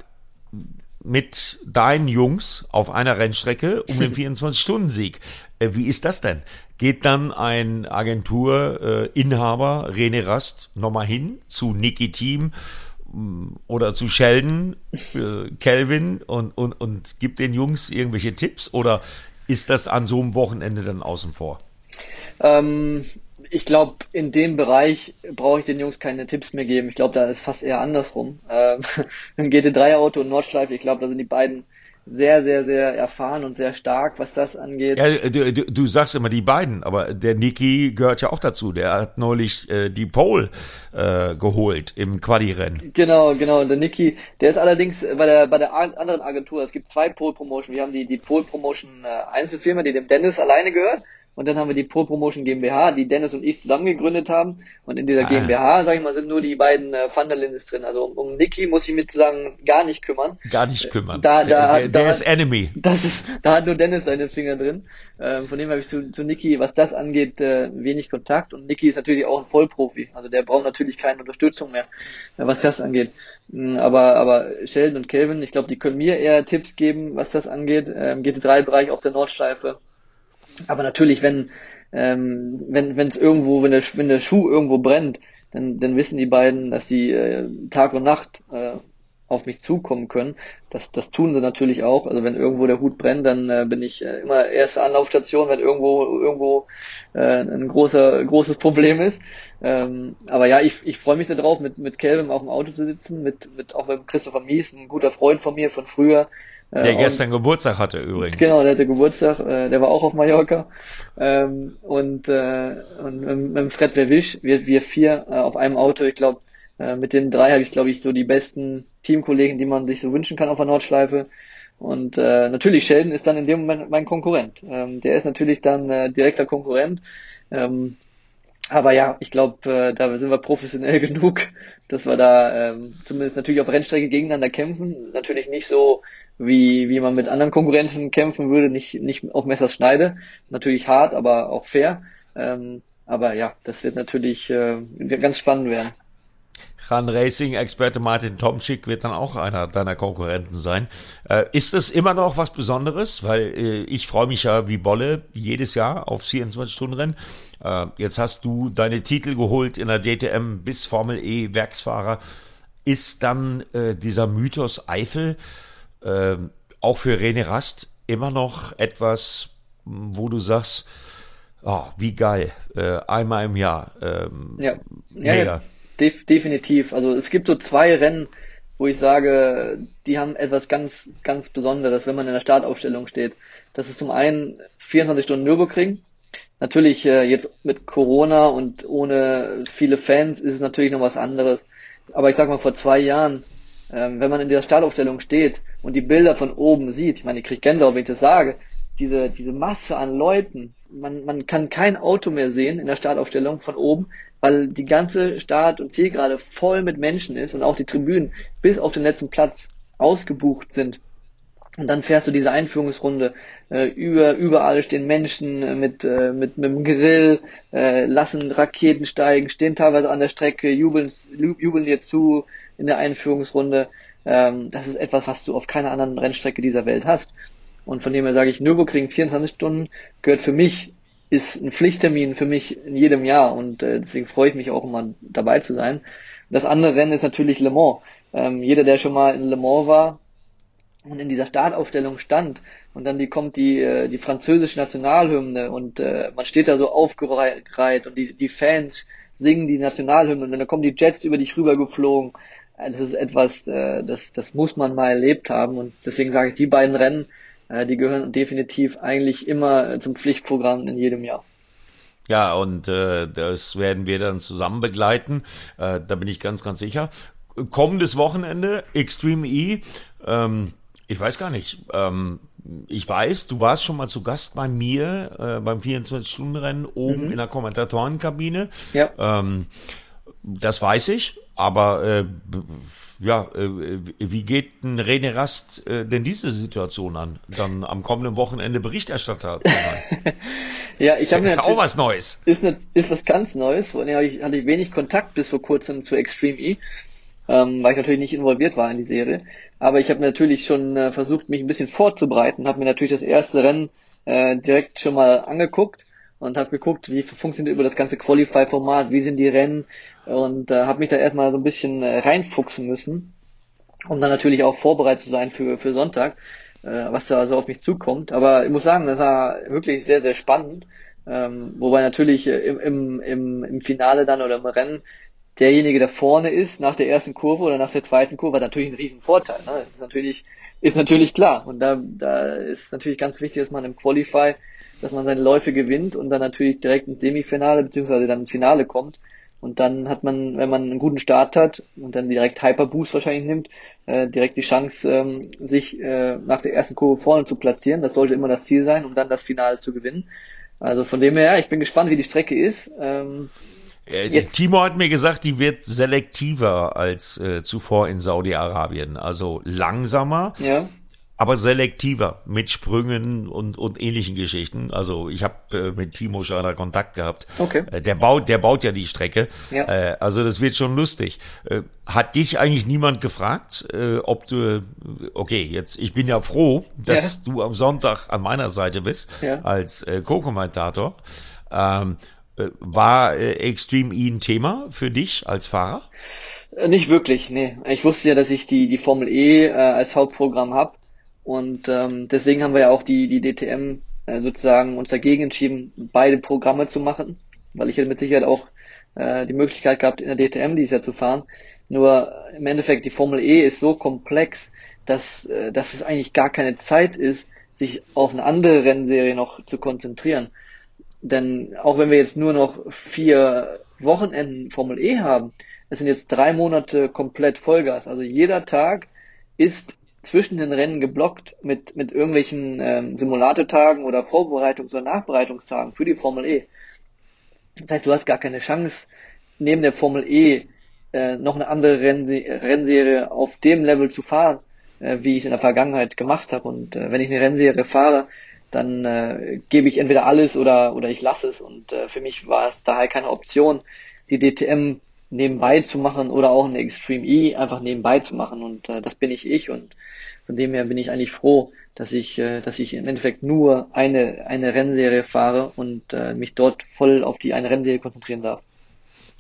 mit deinen Jungs auf einer Rennstrecke um den (laughs) 24-Stunden-Sieg. Äh, wie ist das denn? Geht dann ein Agenturinhaber, äh, René Rast, nochmal hin zu Niki Team mm, oder zu Sheldon, äh, Kelvin und, und, und gibt den Jungs irgendwelche Tipps oder ist das an so einem Wochenende dann außen vor? Ähm, ich glaube, in dem Bereich brauche ich den Jungs keine Tipps mehr geben. Ich glaube, da ist fast eher andersrum. Ähm, (laughs) Im GT3-Auto und Nordschleife, ich glaube, da sind die beiden sehr, sehr, sehr erfahren und sehr stark, was das angeht. Ja, du, du, du sagst immer die beiden, aber der Niki gehört ja auch dazu. Der hat neulich äh, die Pole äh, geholt im Quali-Rennen. Genau, genau. Der Niki, der ist allerdings bei der bei der anderen Agentur. Es gibt zwei Pole Promotion. Wir haben die die Pole Promotion äh, Einzelfirma, die dem Dennis alleine gehört. Und dann haben wir die Pro Promotion GmbH, die Dennis und ich zusammen gegründet haben. Und in dieser ah. GmbH, sag ich mal, sind nur die beiden äh, Vanderlindes drin. Also um, um Niki muss ich mich sozusagen gar nicht kümmern. Gar nicht kümmern. Da, da, der, der, da, ist Enemy. Das ist, da hat nur Dennis seine Finger drin. Ähm, von dem habe ich zu, zu Niki, was das angeht, äh, wenig Kontakt. Und Niki ist natürlich auch ein Vollprofi. Also der braucht natürlich keine Unterstützung mehr, äh, was das angeht. Mm, aber, aber Sheldon und Kelvin, ich glaube, die können mir eher Tipps geben, was das angeht. Ähm, GT3-Bereich auf der Nordschleife aber natürlich, wenn ähm, wenn es irgendwo, wenn der, wenn der Schuh irgendwo brennt, dann, dann wissen die beiden, dass sie äh, Tag und Nacht äh, auf mich zukommen können. Das, das tun sie natürlich auch. Also wenn irgendwo der Hut brennt, dann äh, bin ich äh, immer erste Anlaufstation, wenn irgendwo irgendwo äh, ein großer großes Problem ist. Ähm, aber ja, ich, ich freue mich darauf, mit mit Kelvin auf dem Auto zu sitzen, mit mit auch mit Christopher Mies, ein guter Freund von mir von früher. Der äh, gestern Geburtstag hatte übrigens. Genau, der hatte Geburtstag, äh, der war auch auf Mallorca. Ähm, und, äh, und mit, mit Fred Lewisch, wir, wir vier äh, auf einem Auto, ich glaube, äh, mit den drei habe ich, glaube ich, so die besten Teamkollegen, die man sich so wünschen kann auf der Nordschleife. Und äh, natürlich, Sheldon ist dann in dem Moment mein Konkurrent. Ähm, der ist natürlich dann äh, direkter Konkurrent. Ähm, aber ja, ich glaube, äh, da sind wir professionell (laughs) genug, dass wir da ähm, zumindest natürlich auf Rennstrecke gegeneinander kämpfen. Natürlich nicht so wie, wie man mit anderen Konkurrenten kämpfen würde, nicht, nicht auf Messers Schneide. Natürlich hart, aber auch fair. Ähm, aber ja, das wird natürlich äh, ganz spannend werden. Run Racing Experte Martin Tomschick wird dann auch einer deiner Konkurrenten sein. Äh, ist das immer noch was Besonderes? Weil äh, ich freue mich ja wie Bolle jedes Jahr auf 24-Stunden-Rennen. Äh, jetzt hast du deine Titel geholt in der DTM bis Formel E Werksfahrer. Ist dann äh, dieser Mythos Eifel äh, auch für René Rast immer noch etwas, wo du sagst, oh, wie geil, äh, einmal im Jahr. Ähm, ja, ja, ja def definitiv. Also es gibt so zwei Rennen, wo ich sage, die haben etwas ganz, ganz Besonderes, wenn man in der Startaufstellung steht. Das ist zum einen 24 Stunden Nürburgring. Natürlich äh, jetzt mit Corona und ohne viele Fans ist es natürlich noch was anderes. Aber ich sag mal, vor zwei Jahren ähm, wenn man in dieser Startaufstellung steht und die Bilder von oben sieht, ich meine, ich kriege Gänsehaut, wenn ich das sage, diese, diese Masse an Leuten, man, man kann kein Auto mehr sehen in der Startaufstellung von oben, weil die ganze Start- und Zielgerade voll mit Menschen ist und auch die Tribünen bis auf den letzten Platz ausgebucht sind. Und dann fährst du diese Einführungsrunde. Äh, über, überall stehen Menschen äh, mit, äh, mit, mit dem Grill, äh, lassen Raketen steigen, stehen teilweise an der Strecke, jubeln, jubeln dir zu in der Einführungsrunde. Ähm, das ist etwas, was du auf keiner anderen Rennstrecke dieser Welt hast. Und von dem her sage ich, Nürburgring 24 Stunden gehört für mich, ist ein Pflichttermin für mich in jedem Jahr. Und äh, deswegen freue ich mich auch immer dabei zu sein. Das andere Rennen ist natürlich Le Mans. Ähm, jeder, der schon mal in Le Mans war, und in dieser Startaufstellung stand und dann die kommt die äh, die französische Nationalhymne und äh, man steht da so aufgereiht und die die Fans singen die Nationalhymne und dann kommen die Jets über dich rüber geflogen. Äh, das ist etwas, äh, das das muss man mal erlebt haben und deswegen sage ich, die beiden Rennen, äh, die gehören definitiv eigentlich immer zum Pflichtprogramm in jedem Jahr. Ja, und äh, das werden wir dann zusammen begleiten. Äh, da bin ich ganz, ganz sicher. Kommendes Wochenende, Extreme E. Ähm, ich weiß gar nicht. Ähm, ich weiß, du warst schon mal zu Gast bei mir äh, beim 24-Stunden-Rennen oben mhm. in der Kommentatorenkabine. Ja. Ähm, das weiß ich, aber äh, ja, äh, wie geht ein René Rast äh, denn diese Situation an, dann am kommenden Wochenende Berichterstatter zu sein? (laughs) ja, ich habe mir ist auch was Neues. Ist, ne, ist was ganz Neues. Vorhin hatte ich, hatte ich wenig Kontakt bis vor kurzem zu Extreme E, ähm, weil ich natürlich nicht involviert war in die Serie. Aber ich habe natürlich schon äh, versucht, mich ein bisschen vorzubereiten, habe mir natürlich das erste Rennen äh, direkt schon mal angeguckt und habe geguckt, wie funktioniert über das ganze Qualify-Format, wie sind die Rennen und äh, habe mich da erstmal so ein bisschen äh, reinfuchsen müssen, um dann natürlich auch vorbereitet zu sein für, für Sonntag, äh, was da so auf mich zukommt. Aber ich muss sagen, das war wirklich sehr, sehr spannend. Ähm, wobei natürlich äh, im, im, im Finale dann oder im Rennen derjenige, der vorne ist, nach der ersten Kurve oder nach der zweiten Kurve, hat natürlich einen riesen Vorteil. Ne? Das ist natürlich, ist natürlich klar. Und da, da ist natürlich ganz wichtig, dass man im Qualify, dass man seine Läufe gewinnt und dann natürlich direkt ins Semifinale beziehungsweise dann ins Finale kommt. Und dann hat man, wenn man einen guten Start hat und dann direkt Hyperboost wahrscheinlich nimmt, äh, direkt die Chance, ähm, sich äh, nach der ersten Kurve vorne zu platzieren. Das sollte immer das Ziel sein, um dann das Finale zu gewinnen. Also von dem her, ich bin gespannt, wie die Strecke ist. Ähm, äh, Timo hat mir gesagt, die wird selektiver als äh, zuvor in Saudi-Arabien. Also langsamer, ja. Aber selektiver mit Sprüngen und, und ähnlichen Geschichten. Also ich habe äh, mit Timo Schreider Kontakt gehabt. Okay. Äh, der baut, der baut ja die Strecke. Ja. Äh, also das wird schon lustig. Äh, hat dich eigentlich niemand gefragt, äh, ob du, okay, jetzt ich bin ja froh, dass ja. du am Sonntag an meiner Seite bist ja. als äh, Co-Kommentator. Ähm, äh, war äh, Extreme E ein Thema für dich als Fahrer? Nicht wirklich, nee. Ich wusste ja, dass ich die, die Formel E äh, als Hauptprogramm habe und ähm, deswegen haben wir ja auch die, die DTM äh, sozusagen uns dagegen entschieden, beide Programme zu machen, weil ich hätte mit Sicherheit auch äh, die Möglichkeit gehabt, in der DTM dieses Jahr zu fahren. Nur im Endeffekt, die Formel E ist so komplex, dass, äh, dass es eigentlich gar keine Zeit ist, sich auf eine andere Rennserie noch zu konzentrieren. Denn auch wenn wir jetzt nur noch vier Wochenenden Formel E haben, es sind jetzt drei Monate komplett Vollgas. Also jeder Tag ist zwischen den Rennen geblockt mit, mit irgendwelchen ähm, Simulatortagen oder Vorbereitungs- oder Nachbereitungstagen für die Formel E. Das heißt, du hast gar keine Chance, neben der Formel E äh, noch eine andere Rennse Rennserie auf dem Level zu fahren, äh, wie ich es in der Vergangenheit gemacht habe. Und äh, wenn ich eine Rennserie fahre, dann äh, gebe ich entweder alles oder, oder ich lasse es. Und äh, für mich war es daher keine Option, die DTM nebenbei zu machen oder auch eine Extreme E einfach nebenbei zu machen. Und äh, das bin ich ich. Und von dem her bin ich eigentlich froh, dass ich, äh, dass ich im Endeffekt nur eine, eine Rennserie fahre und äh, mich dort voll auf die eine Rennserie konzentrieren darf.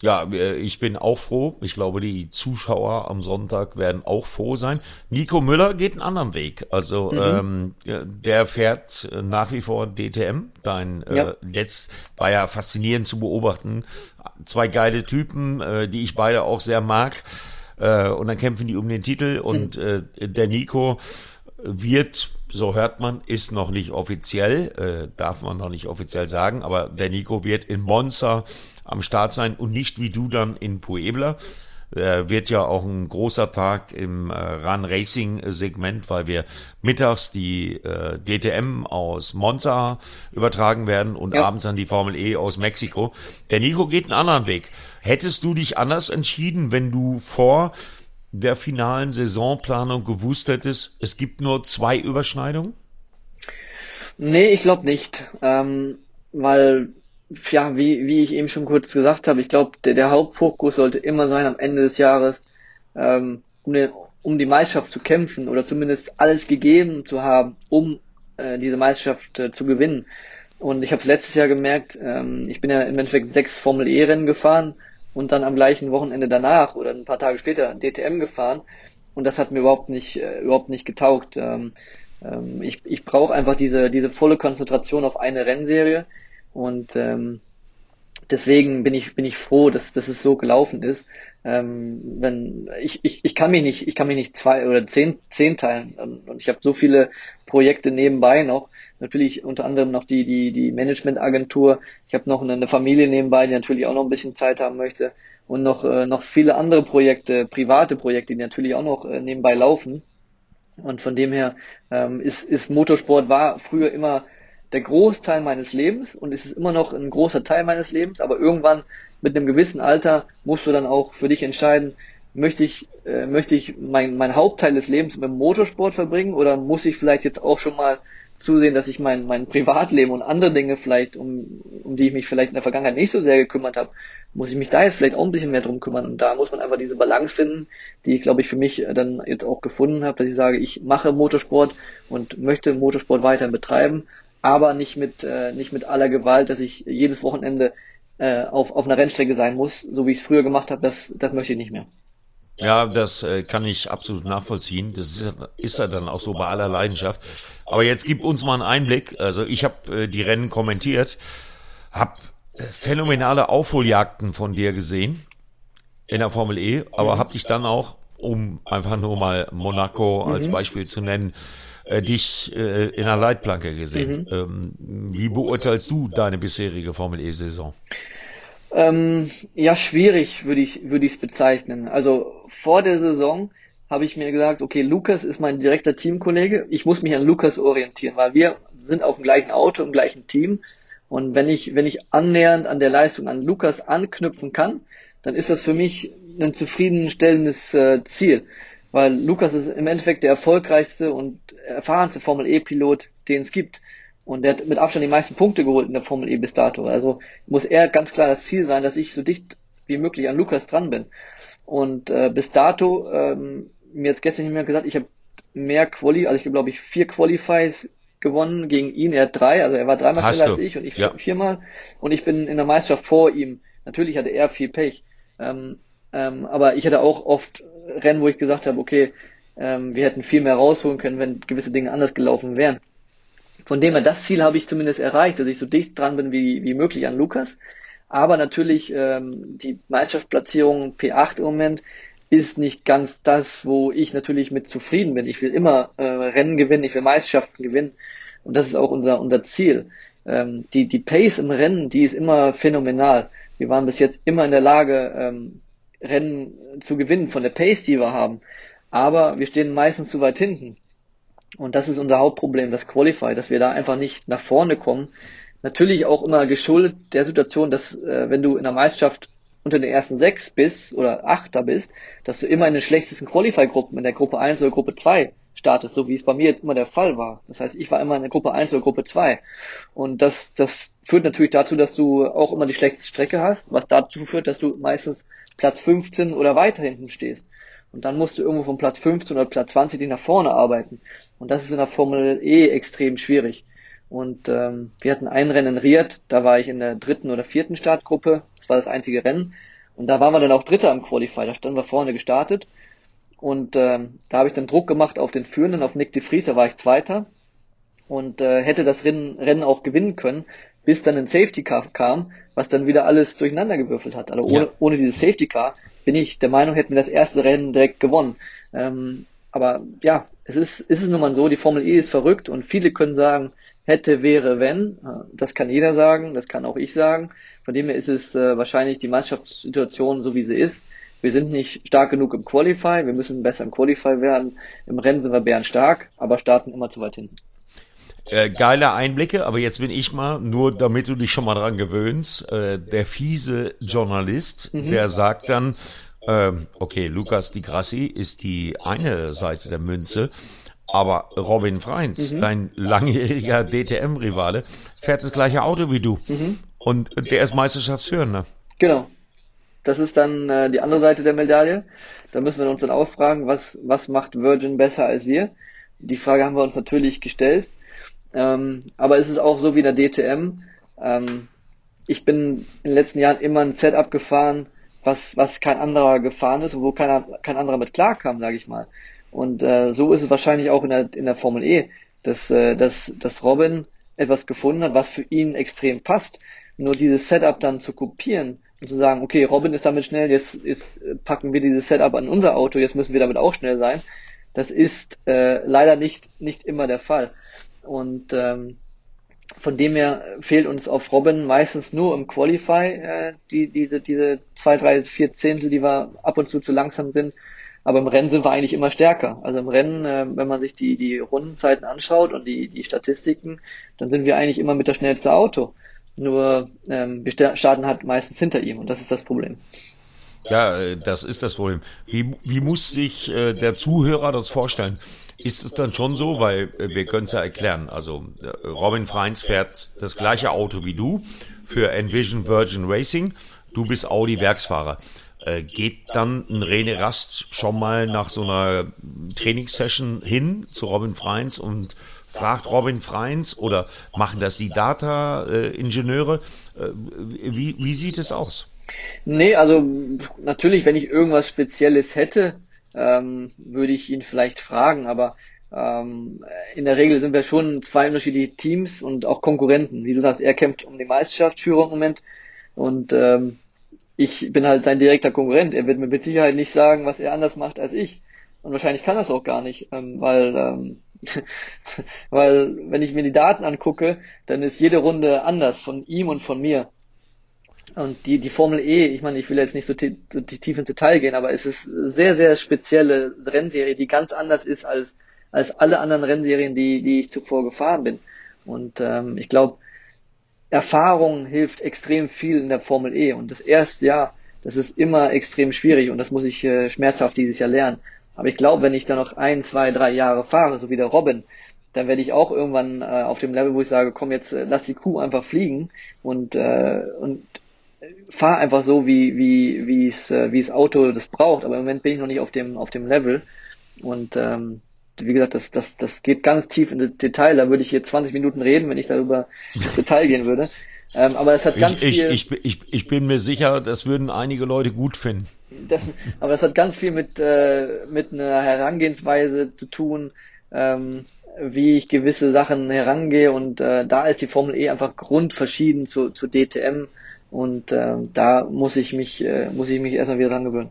Ja, äh, ich bin auch froh. Ich glaube, die Zuschauer am Sonntag werden auch froh sein. Nico Müller geht einen anderen Weg. Also mhm. ähm, der fährt nach wie vor DTM. Dein ja. äh, jetzt war ja faszinierend zu beobachten. Zwei geile Typen, äh, die ich beide auch sehr mag. Äh, und dann kämpfen die um den Titel. Und mhm. äh, der Nico wird so hört man, ist noch nicht offiziell, äh, darf man noch nicht offiziell sagen, aber der Nico wird in Monza am Start sein und nicht wie du dann in Puebla. Äh, wird ja auch ein großer Tag im äh, Run Racing Segment, weil wir mittags die äh, DTM aus Monza übertragen werden und ja. abends dann die Formel E aus Mexiko. Der Nico geht einen anderen Weg. Hättest du dich anders entschieden, wenn du vor der finalen Saisonplanung gewusst hättest, es gibt nur zwei Überschneidungen? Nee, ich glaube nicht. Ähm, weil ja, wie, wie ich eben schon kurz gesagt habe, ich glaube, der, der Hauptfokus sollte immer sein, am Ende des Jahres ähm, um, den, um die Meisterschaft zu kämpfen oder zumindest alles gegeben zu haben, um äh, diese Meisterschaft äh, zu gewinnen. Und ich habe letztes Jahr gemerkt, ähm, ich bin ja im Endeffekt sechs Formel E-Rennen gefahren und dann am gleichen Wochenende danach oder ein paar Tage später DTM gefahren und das hat mir überhaupt nicht äh, überhaupt nicht getaugt. Ähm, ähm, ich ich brauche einfach diese diese volle Konzentration auf eine Rennserie und ähm, deswegen bin ich bin ich froh, dass, dass es so gelaufen ist. Ähm, wenn ich, ich, ich kann mich nicht ich kann mich nicht zwei oder zehn zehn teilen und, und ich habe so viele Projekte nebenbei noch. Natürlich unter anderem noch die die die Managementagentur. Ich habe noch eine, Familie nebenbei, die natürlich auch noch ein bisschen Zeit haben möchte und noch äh, noch viele andere Projekte, private Projekte, die natürlich auch noch äh, nebenbei laufen. Und von dem her ähm, ist, ist Motorsport war früher immer der Großteil meines Lebens und es ist immer noch ein großer Teil meines Lebens, aber irgendwann mit einem gewissen Alter musst du dann auch für dich entscheiden, möchte ich, äh, möchte ich mein, mein Hauptteil des Lebens mit dem Motorsport verbringen oder muss ich vielleicht jetzt auch schon mal zusehen, dass ich mein, mein Privatleben und andere Dinge vielleicht, um, um die ich mich vielleicht in der Vergangenheit nicht so sehr gekümmert habe, muss ich mich da jetzt vielleicht auch ein bisschen mehr drum kümmern. Und da muss man einfach diese Balance finden, die ich, glaube ich, für mich dann jetzt auch gefunden habe, dass ich sage, ich mache Motorsport und möchte Motorsport weiter betreiben, aber nicht mit, äh, nicht mit aller Gewalt, dass ich jedes Wochenende äh, auf, auf einer Rennstrecke sein muss, so wie ich es früher gemacht habe, das, das möchte ich nicht mehr. Ja, das äh, kann ich absolut nachvollziehen. Das ist, ist ja dann auch so bei aller Leidenschaft. Aber jetzt gib uns mal einen Einblick. Also ich habe äh, die Rennen kommentiert, habe äh, phänomenale Aufholjagden von dir gesehen in der Formel E, aber habe dich dann auch, um einfach nur mal Monaco als mhm. Beispiel zu nennen, äh, dich äh, in der Leitplanke gesehen. Mhm. Ähm, wie beurteilst du deine bisherige Formel E-Saison? Ähm, ja, schwierig würde ich würde ich es bezeichnen. Also vor der Saison habe ich mir gesagt, okay, Lukas ist mein direkter Teamkollege. Ich muss mich an Lukas orientieren, weil wir sind auf dem gleichen Auto, im gleichen Team. Und wenn ich wenn ich annähernd an der Leistung an Lukas anknüpfen kann, dann ist das für mich ein zufriedenstellendes äh, Ziel, weil Lukas ist im Endeffekt der erfolgreichste und erfahrenste Formel E-Pilot, den es gibt. Und der hat mit Abstand die meisten Punkte geholt in der Formel E bis dato. Also muss er ganz klar das Ziel sein, dass ich so dicht wie möglich an Lukas dran bin. Und äh, bis dato, ähm, mir jetzt gestern nicht mehr gesagt, ich habe mehr Quali, also ich habe glaube ich vier Qualifies gewonnen gegen ihn, er hat drei, also er war dreimal schneller als ich und ich ja. viermal. Und ich bin in der Meisterschaft vor ihm. Natürlich hatte er viel Pech. Ähm, ähm, aber ich hatte auch oft Rennen, wo ich gesagt habe, okay, ähm, wir hätten viel mehr rausholen können, wenn gewisse Dinge anders gelaufen wären. Von dem her, das Ziel habe ich zumindest erreicht, dass ich so dicht dran bin wie, wie möglich an Lukas. Aber natürlich ähm, die Meisterschaftsplatzierung P8 im Moment ist nicht ganz das, wo ich natürlich mit zufrieden bin. Ich will immer äh, Rennen gewinnen, ich will Meisterschaften gewinnen und das ist auch unser unser Ziel. Ähm, die die Pace im Rennen, die ist immer phänomenal. Wir waren bis jetzt immer in der Lage ähm, Rennen zu gewinnen von der Pace, die wir haben, aber wir stehen meistens zu weit hinten. Und das ist unser Hauptproblem, das Qualify, dass wir da einfach nicht nach vorne kommen. Natürlich auch immer geschuldet der Situation, dass äh, wenn du in der Meisterschaft unter den ersten sechs bist oder achter bist, dass du immer in den schlechtesten Qualify-Gruppen, in der Gruppe 1 oder Gruppe 2 startest, so wie es bei mir jetzt immer der Fall war. Das heißt, ich war immer in der Gruppe 1 oder Gruppe 2. Und das, das führt natürlich dazu, dass du auch immer die schlechteste Strecke hast, was dazu führt, dass du meistens Platz 15 oder weiter hinten stehst. Und dann musst du irgendwo von Platz 15 oder Platz 20 dich nach vorne arbeiten. Und das ist in der Formel E extrem schwierig. Und ähm, wir hatten ein Rennen in Riad, da war ich in der dritten oder vierten Startgruppe. Das war das einzige Rennen. Und da waren wir dann auch Dritter im Qualify. Da standen wir vorne gestartet. Und ähm, da habe ich dann Druck gemacht auf den Führenden, auf Nick de Vries, da war ich Zweiter. Und äh, hätte das Rennen, Rennen auch gewinnen können, bis dann ein Safety Car kam, was dann wieder alles durcheinander gewürfelt hat. Also ohne, ja. ohne dieses Safety Car bin ich der Meinung, hätten wir das erste Rennen direkt gewonnen. Ähm, aber ja, es ist, ist es nun mal so, die Formel E ist verrückt und viele können sagen, hätte, wäre, wenn. Das kann jeder sagen, das kann auch ich sagen. Von dem her ist es äh, wahrscheinlich die Mannschaftssituation so, wie sie ist. Wir sind nicht stark genug im Qualify, wir müssen besser im Qualify werden. Im Rennen sind wir bären stark, aber starten immer zu weit hinten. Äh, geile Einblicke, aber jetzt bin ich mal, nur damit du dich schon mal dran gewöhnst, äh, der fiese Journalist, mhm. der sagt dann, äh, okay, Lukas Di Grassi ist die eine Seite der Münze, aber Robin Freins, mhm. dein langjähriger DTM-Rivale, fährt das gleiche Auto wie du. Mhm. Und der ist Meisterschaftsführender. Genau. Das ist dann äh, die andere Seite der Medaille. Da müssen wir uns dann auch fragen, was, was macht Virgin besser als wir? Die Frage haben wir uns natürlich gestellt. Ähm, aber es ist auch so wie in der DTM. Ähm, ich bin in den letzten Jahren immer ein Setup gefahren, was, was kein anderer gefahren ist und wo keiner, kein anderer mit klarkam, sage ich mal. Und äh, so ist es wahrscheinlich auch in der, in der Formel E, dass, äh, dass, dass Robin etwas gefunden hat, was für ihn extrem passt. Nur dieses Setup dann zu kopieren und zu sagen, okay, Robin ist damit schnell, jetzt ist, packen wir dieses Setup an unser Auto, jetzt müssen wir damit auch schnell sein. Das ist äh, leider nicht, nicht immer der Fall. Und ähm, von dem her fehlt uns auf Robin meistens nur im Qualify äh, die, diese, diese zwei, drei, vier Zehntel, die wir ab und zu zu langsam sind. Aber im Rennen sind wir eigentlich immer stärker. Also im Rennen, äh, wenn man sich die, die Rundenzeiten anschaut und die, die Statistiken, dann sind wir eigentlich immer mit das schnellste Auto. Nur ähm, wir starten halt meistens hinter ihm und das ist das Problem. Ja, äh, das ist das Problem. Wie, wie muss sich äh, der Zuhörer das vorstellen? Ist es dann schon so, weil äh, wir können es ja erklären. Also äh, Robin Freins fährt das gleiche Auto wie du für Envision Virgin Racing. du bist Audi-Werksfahrer. Äh, geht dann ein René Rast schon mal nach so einer Trainingssession hin zu Robin Freins und fragt Robin Freins oder machen das die Data-Ingenieure? Wie, wie sieht es aus? Nee, also natürlich, wenn ich irgendwas Spezielles hätte, ähm, würde ich ihn vielleicht fragen, aber ähm, in der Regel sind wir schon zwei unterschiedliche Teams und auch Konkurrenten. Wie du sagst, er kämpft um die Meisterschaftsführung im Moment und ähm, ich bin halt sein direkter Konkurrent. Er wird mir mit Sicherheit nicht sagen, was er anders macht als ich. Und wahrscheinlich kann es auch gar nicht, ähm, weil, ähm, (laughs) weil wenn ich mir die Daten angucke, dann ist jede Runde anders von ihm und von mir. Und die, die Formel E, ich meine, ich will jetzt nicht so, tief ins Detail gehen, aber es ist sehr, sehr spezielle Rennserie, die ganz anders ist als, als alle anderen Rennserien, die, die ich zuvor gefahren bin. Und ähm, ich glaube, Erfahrung hilft extrem viel in der Formel E. Und das erste Jahr, das ist immer extrem schwierig und das muss ich äh, schmerzhaft dieses Jahr lernen. Aber ich glaube, wenn ich da noch ein, zwei, drei Jahre fahre, so wie der Robin, dann werde ich auch irgendwann äh, auf dem Level, wo ich sage, komm jetzt, äh, lass die Kuh einfach fliegen und, äh, und fahr einfach so, wie, wie, wie es, äh, wie es Auto das braucht. Aber im Moment bin ich noch nicht auf dem, auf dem Level. Und ähm, wie gesagt, das, das, das geht ganz tief in das Detail. Da würde ich hier 20 Minuten reden, wenn ich darüber ins (laughs) Detail gehen würde. Ähm, aber es hat ganz ich, viel. Ich, ich, ich, ich bin mir sicher, das würden einige Leute gut finden. Das, aber das hat ganz viel mit, äh, mit einer Herangehensweise zu tun, ähm, wie ich gewisse Sachen herangehe. Und äh, da ist die Formel E einfach grundverschieden zu, zu DTM. Und äh, da muss ich mich, äh, muss ich mich erstmal wieder dran gewöhnen.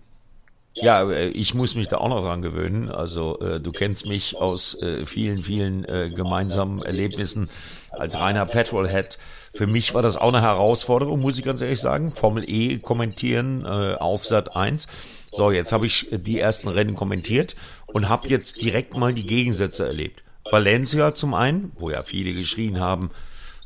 Ja, äh, ich muss mich da auch noch dran gewöhnen. Also äh, du kennst mich aus äh, vielen, vielen äh, gemeinsamen Erlebnissen als reiner Petrolhead. Für mich war das auch eine Herausforderung, muss ich ganz ehrlich sagen. Formel E kommentieren äh, auf Sat 1. So, jetzt habe ich die ersten Rennen kommentiert und habe jetzt direkt mal die Gegensätze erlebt. Valencia zum einen, wo ja viele geschrien haben,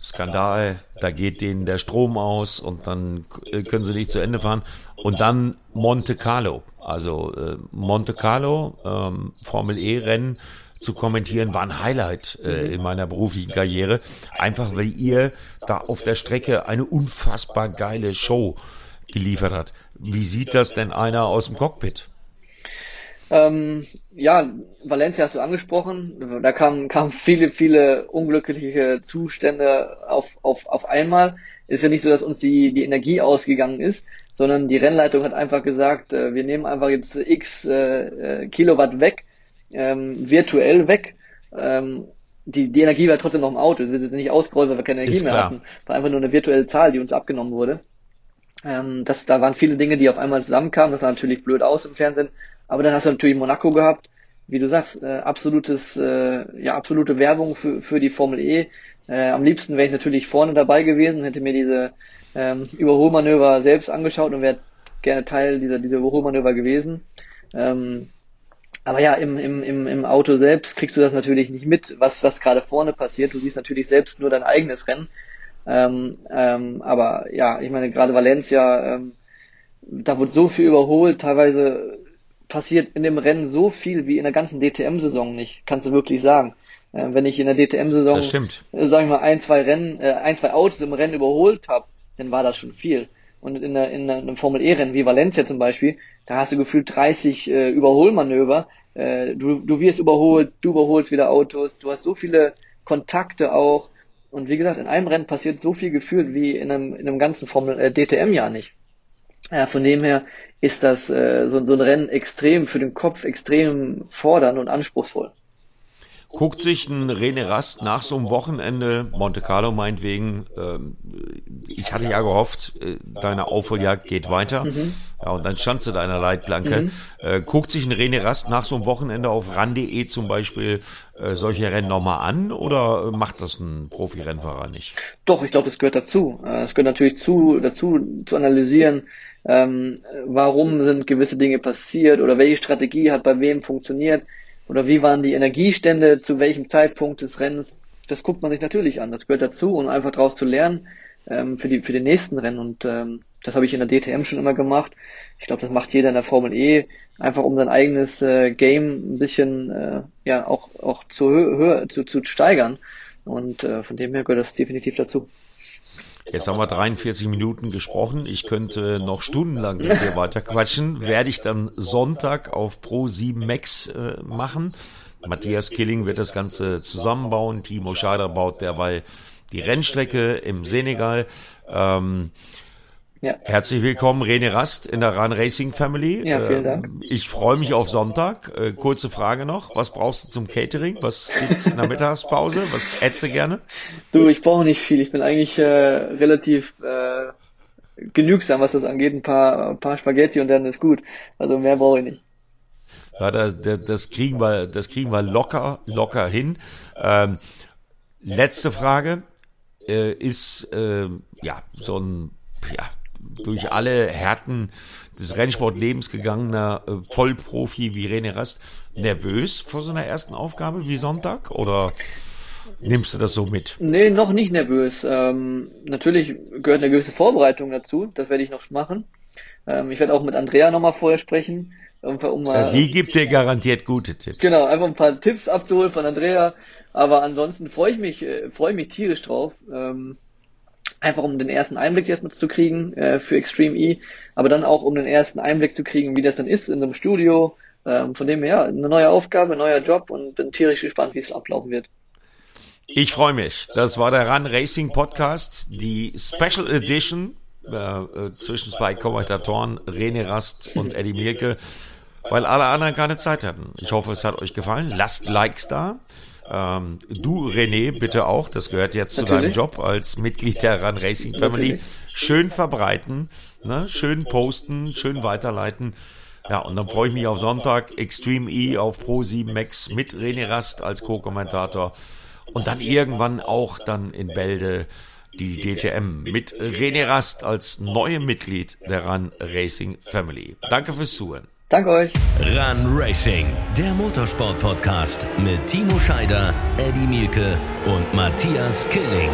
Skandal, da geht denen der Strom aus und dann können sie nicht zu Ende fahren. Und dann Monte Carlo, also äh, Monte Carlo, ähm, Formel E-Rennen zu kommentieren, war ein Highlight äh, in meiner beruflichen Karriere. Einfach weil ihr da auf der Strecke eine unfassbar geile Show geliefert hat. Wie sieht das denn einer aus dem Cockpit? Ähm, ja, Valencia hast du angesprochen. Da kamen kam viele, viele unglückliche Zustände auf, auf, auf einmal. Ist ja nicht so, dass uns die, die Energie ausgegangen ist, sondern die Rennleitung hat einfach gesagt, äh, wir nehmen einfach jetzt x äh, äh, Kilowatt weg, ähm, virtuell weg. Ähm, die, die Energie war trotzdem noch im Auto. Wir sind nicht ausgerollt, weil wir keine Energie mehr hatten. War einfach nur eine virtuelle Zahl, die uns abgenommen wurde. Ähm, das, da waren viele Dinge, die auf einmal zusammenkamen. Das sah natürlich blöd aus im Fernsehen. Aber dann hast du natürlich Monaco gehabt, wie du sagst, äh, absolutes, äh, ja, absolute Werbung für, für die Formel E. Äh, am liebsten wäre ich natürlich vorne dabei gewesen, hätte mir diese ähm, Überholmanöver selbst angeschaut und wäre gerne Teil dieser, dieser Überholmanöver gewesen. Ähm, aber ja, im, im, im, im Auto selbst kriegst du das natürlich nicht mit, was, was gerade vorne passiert. Du siehst natürlich selbst nur dein eigenes Rennen. Ähm, ähm, aber ja, ich meine, gerade Valencia, ähm, da wurde so viel überholt, teilweise passiert in dem Rennen so viel wie in der ganzen DTM-Saison nicht, kannst du wirklich sagen. Äh, wenn ich in der DTM-Saison, äh, sag ich mal, ein, zwei Rennen, äh, ein, zwei Autos im Rennen überholt habe, dann war das schon viel. Und in, der, in einem Formel-E-Rennen wie Valencia zum Beispiel, da hast du gefühlt 30 äh, Überholmanöver. Äh, du, du wirst überholt, du überholst wieder Autos, du hast so viele Kontakte auch. Und wie gesagt, in einem Rennen passiert so viel gefühlt wie in einem, in einem ganzen Formel äh, DTM-Jahr nicht. Ja, von dem her ist das äh, so, so ein Rennen extrem für den Kopf extrem fordernd und anspruchsvoll. Guckt sich ein René Rast nach so einem Wochenende, Monte Carlo meinetwegen, ähm, ich hatte ja gehofft, äh, deine Aufholjagd geht weiter. Mhm. Ja, und dann standst du da in der Leitplanke. Mhm. Äh, guckt sich ein René Rast nach so einem Wochenende auf RAN.de zum Beispiel äh, solche Rennen nochmal an oder macht das ein Profi-Rennfahrer nicht? Doch, ich glaube, das gehört dazu. Äh, es gehört natürlich zu, dazu zu analysieren, ähm, warum sind gewisse Dinge passiert oder welche Strategie hat bei wem funktioniert oder wie waren die Energiestände zu welchem Zeitpunkt des Rennens. Das guckt man sich natürlich an. Das gehört dazu, um einfach daraus zu lernen ähm, für die für den nächsten Rennen. Und ähm, das habe ich in der DTM schon immer gemacht. Ich glaube, das macht jeder in der Formel E, einfach um sein eigenes äh, Game ein bisschen äh, ja auch auch zu, Höhe, zu, zu steigern. Und äh, von dem her gehört das definitiv dazu. Jetzt haben wir 43 Minuten gesprochen. Ich könnte noch stundenlang mit dir weiter quatschen. Werde ich dann Sonntag auf Pro 7 Max äh, machen. Matthias Killing wird das Ganze zusammenbauen. Timo Scheider baut derweil die Rennstrecke im Senegal. Ähm, ja. Herzlich willkommen, René Rast in der Run Racing Family. Ja, vielen Dank. Ähm, ich freue mich auf Sonntag. Äh, kurze Frage noch. Was brauchst du zum Catering? Was gibt's in der Mittagspause? Was hättest du gerne? Du, ich brauche nicht viel. Ich bin eigentlich äh, relativ äh, genügsam, was das angeht. Ein paar, ein paar Spaghetti und dann ist gut. Also mehr brauche ich nicht. Ja, da, da, das kriegen wir, das kriegen wir locker, locker hin. Ähm, letzte Frage äh, ist äh, ja so ein ja durch alle Härten des Rennsportlebens gegangener äh, Vollprofi wie René Rast nervös vor so einer ersten Aufgabe wie Sonntag oder nimmst du das so mit? Nee, noch nicht nervös. Ähm, natürlich gehört eine gewisse Vorbereitung dazu, das werde ich noch machen. Ähm, ich werde auch mit Andrea nochmal vorher sprechen. Um, um mal, die gibt dir garantiert gute Tipps. Genau, einfach ein paar Tipps abzuholen von Andrea. Aber ansonsten freue ich mich, äh, freue mich tierisch drauf. Ähm, einfach um den ersten Einblick jetzt zu kriegen äh, für Extreme E, aber dann auch um den ersten Einblick zu kriegen, wie das dann ist in einem Studio. Ähm, von dem her, eine neue Aufgabe, ein neuer Job und bin tierisch gespannt, wie es ablaufen wird. Ich freue mich. Das war der Run Racing Podcast, die Special Edition äh, äh, zwischen zwei Kommentatoren, René Rast und Eddie Mielke, weil alle anderen keine Zeit hatten. Ich hoffe, es hat euch gefallen. Lasst Likes da. Ähm, du, René, bitte auch. Das gehört jetzt Natürlich. zu deinem Job als Mitglied der Run Racing Family. Natürlich. Schön verbreiten, ne? schön posten, schön weiterleiten. Ja, und dann freue ich mich auf Sonntag Extreme E auf Pro 7 Max mit René Rast als Co-Kommentator. Und dann irgendwann auch dann in Bälde die DTM mit René Rast als neuem Mitglied der Run Racing Family. Danke fürs Zuhören. Danke euch. Run Racing, der Motorsport-Podcast mit Timo Scheider, Eddie Mielke und Matthias Killing.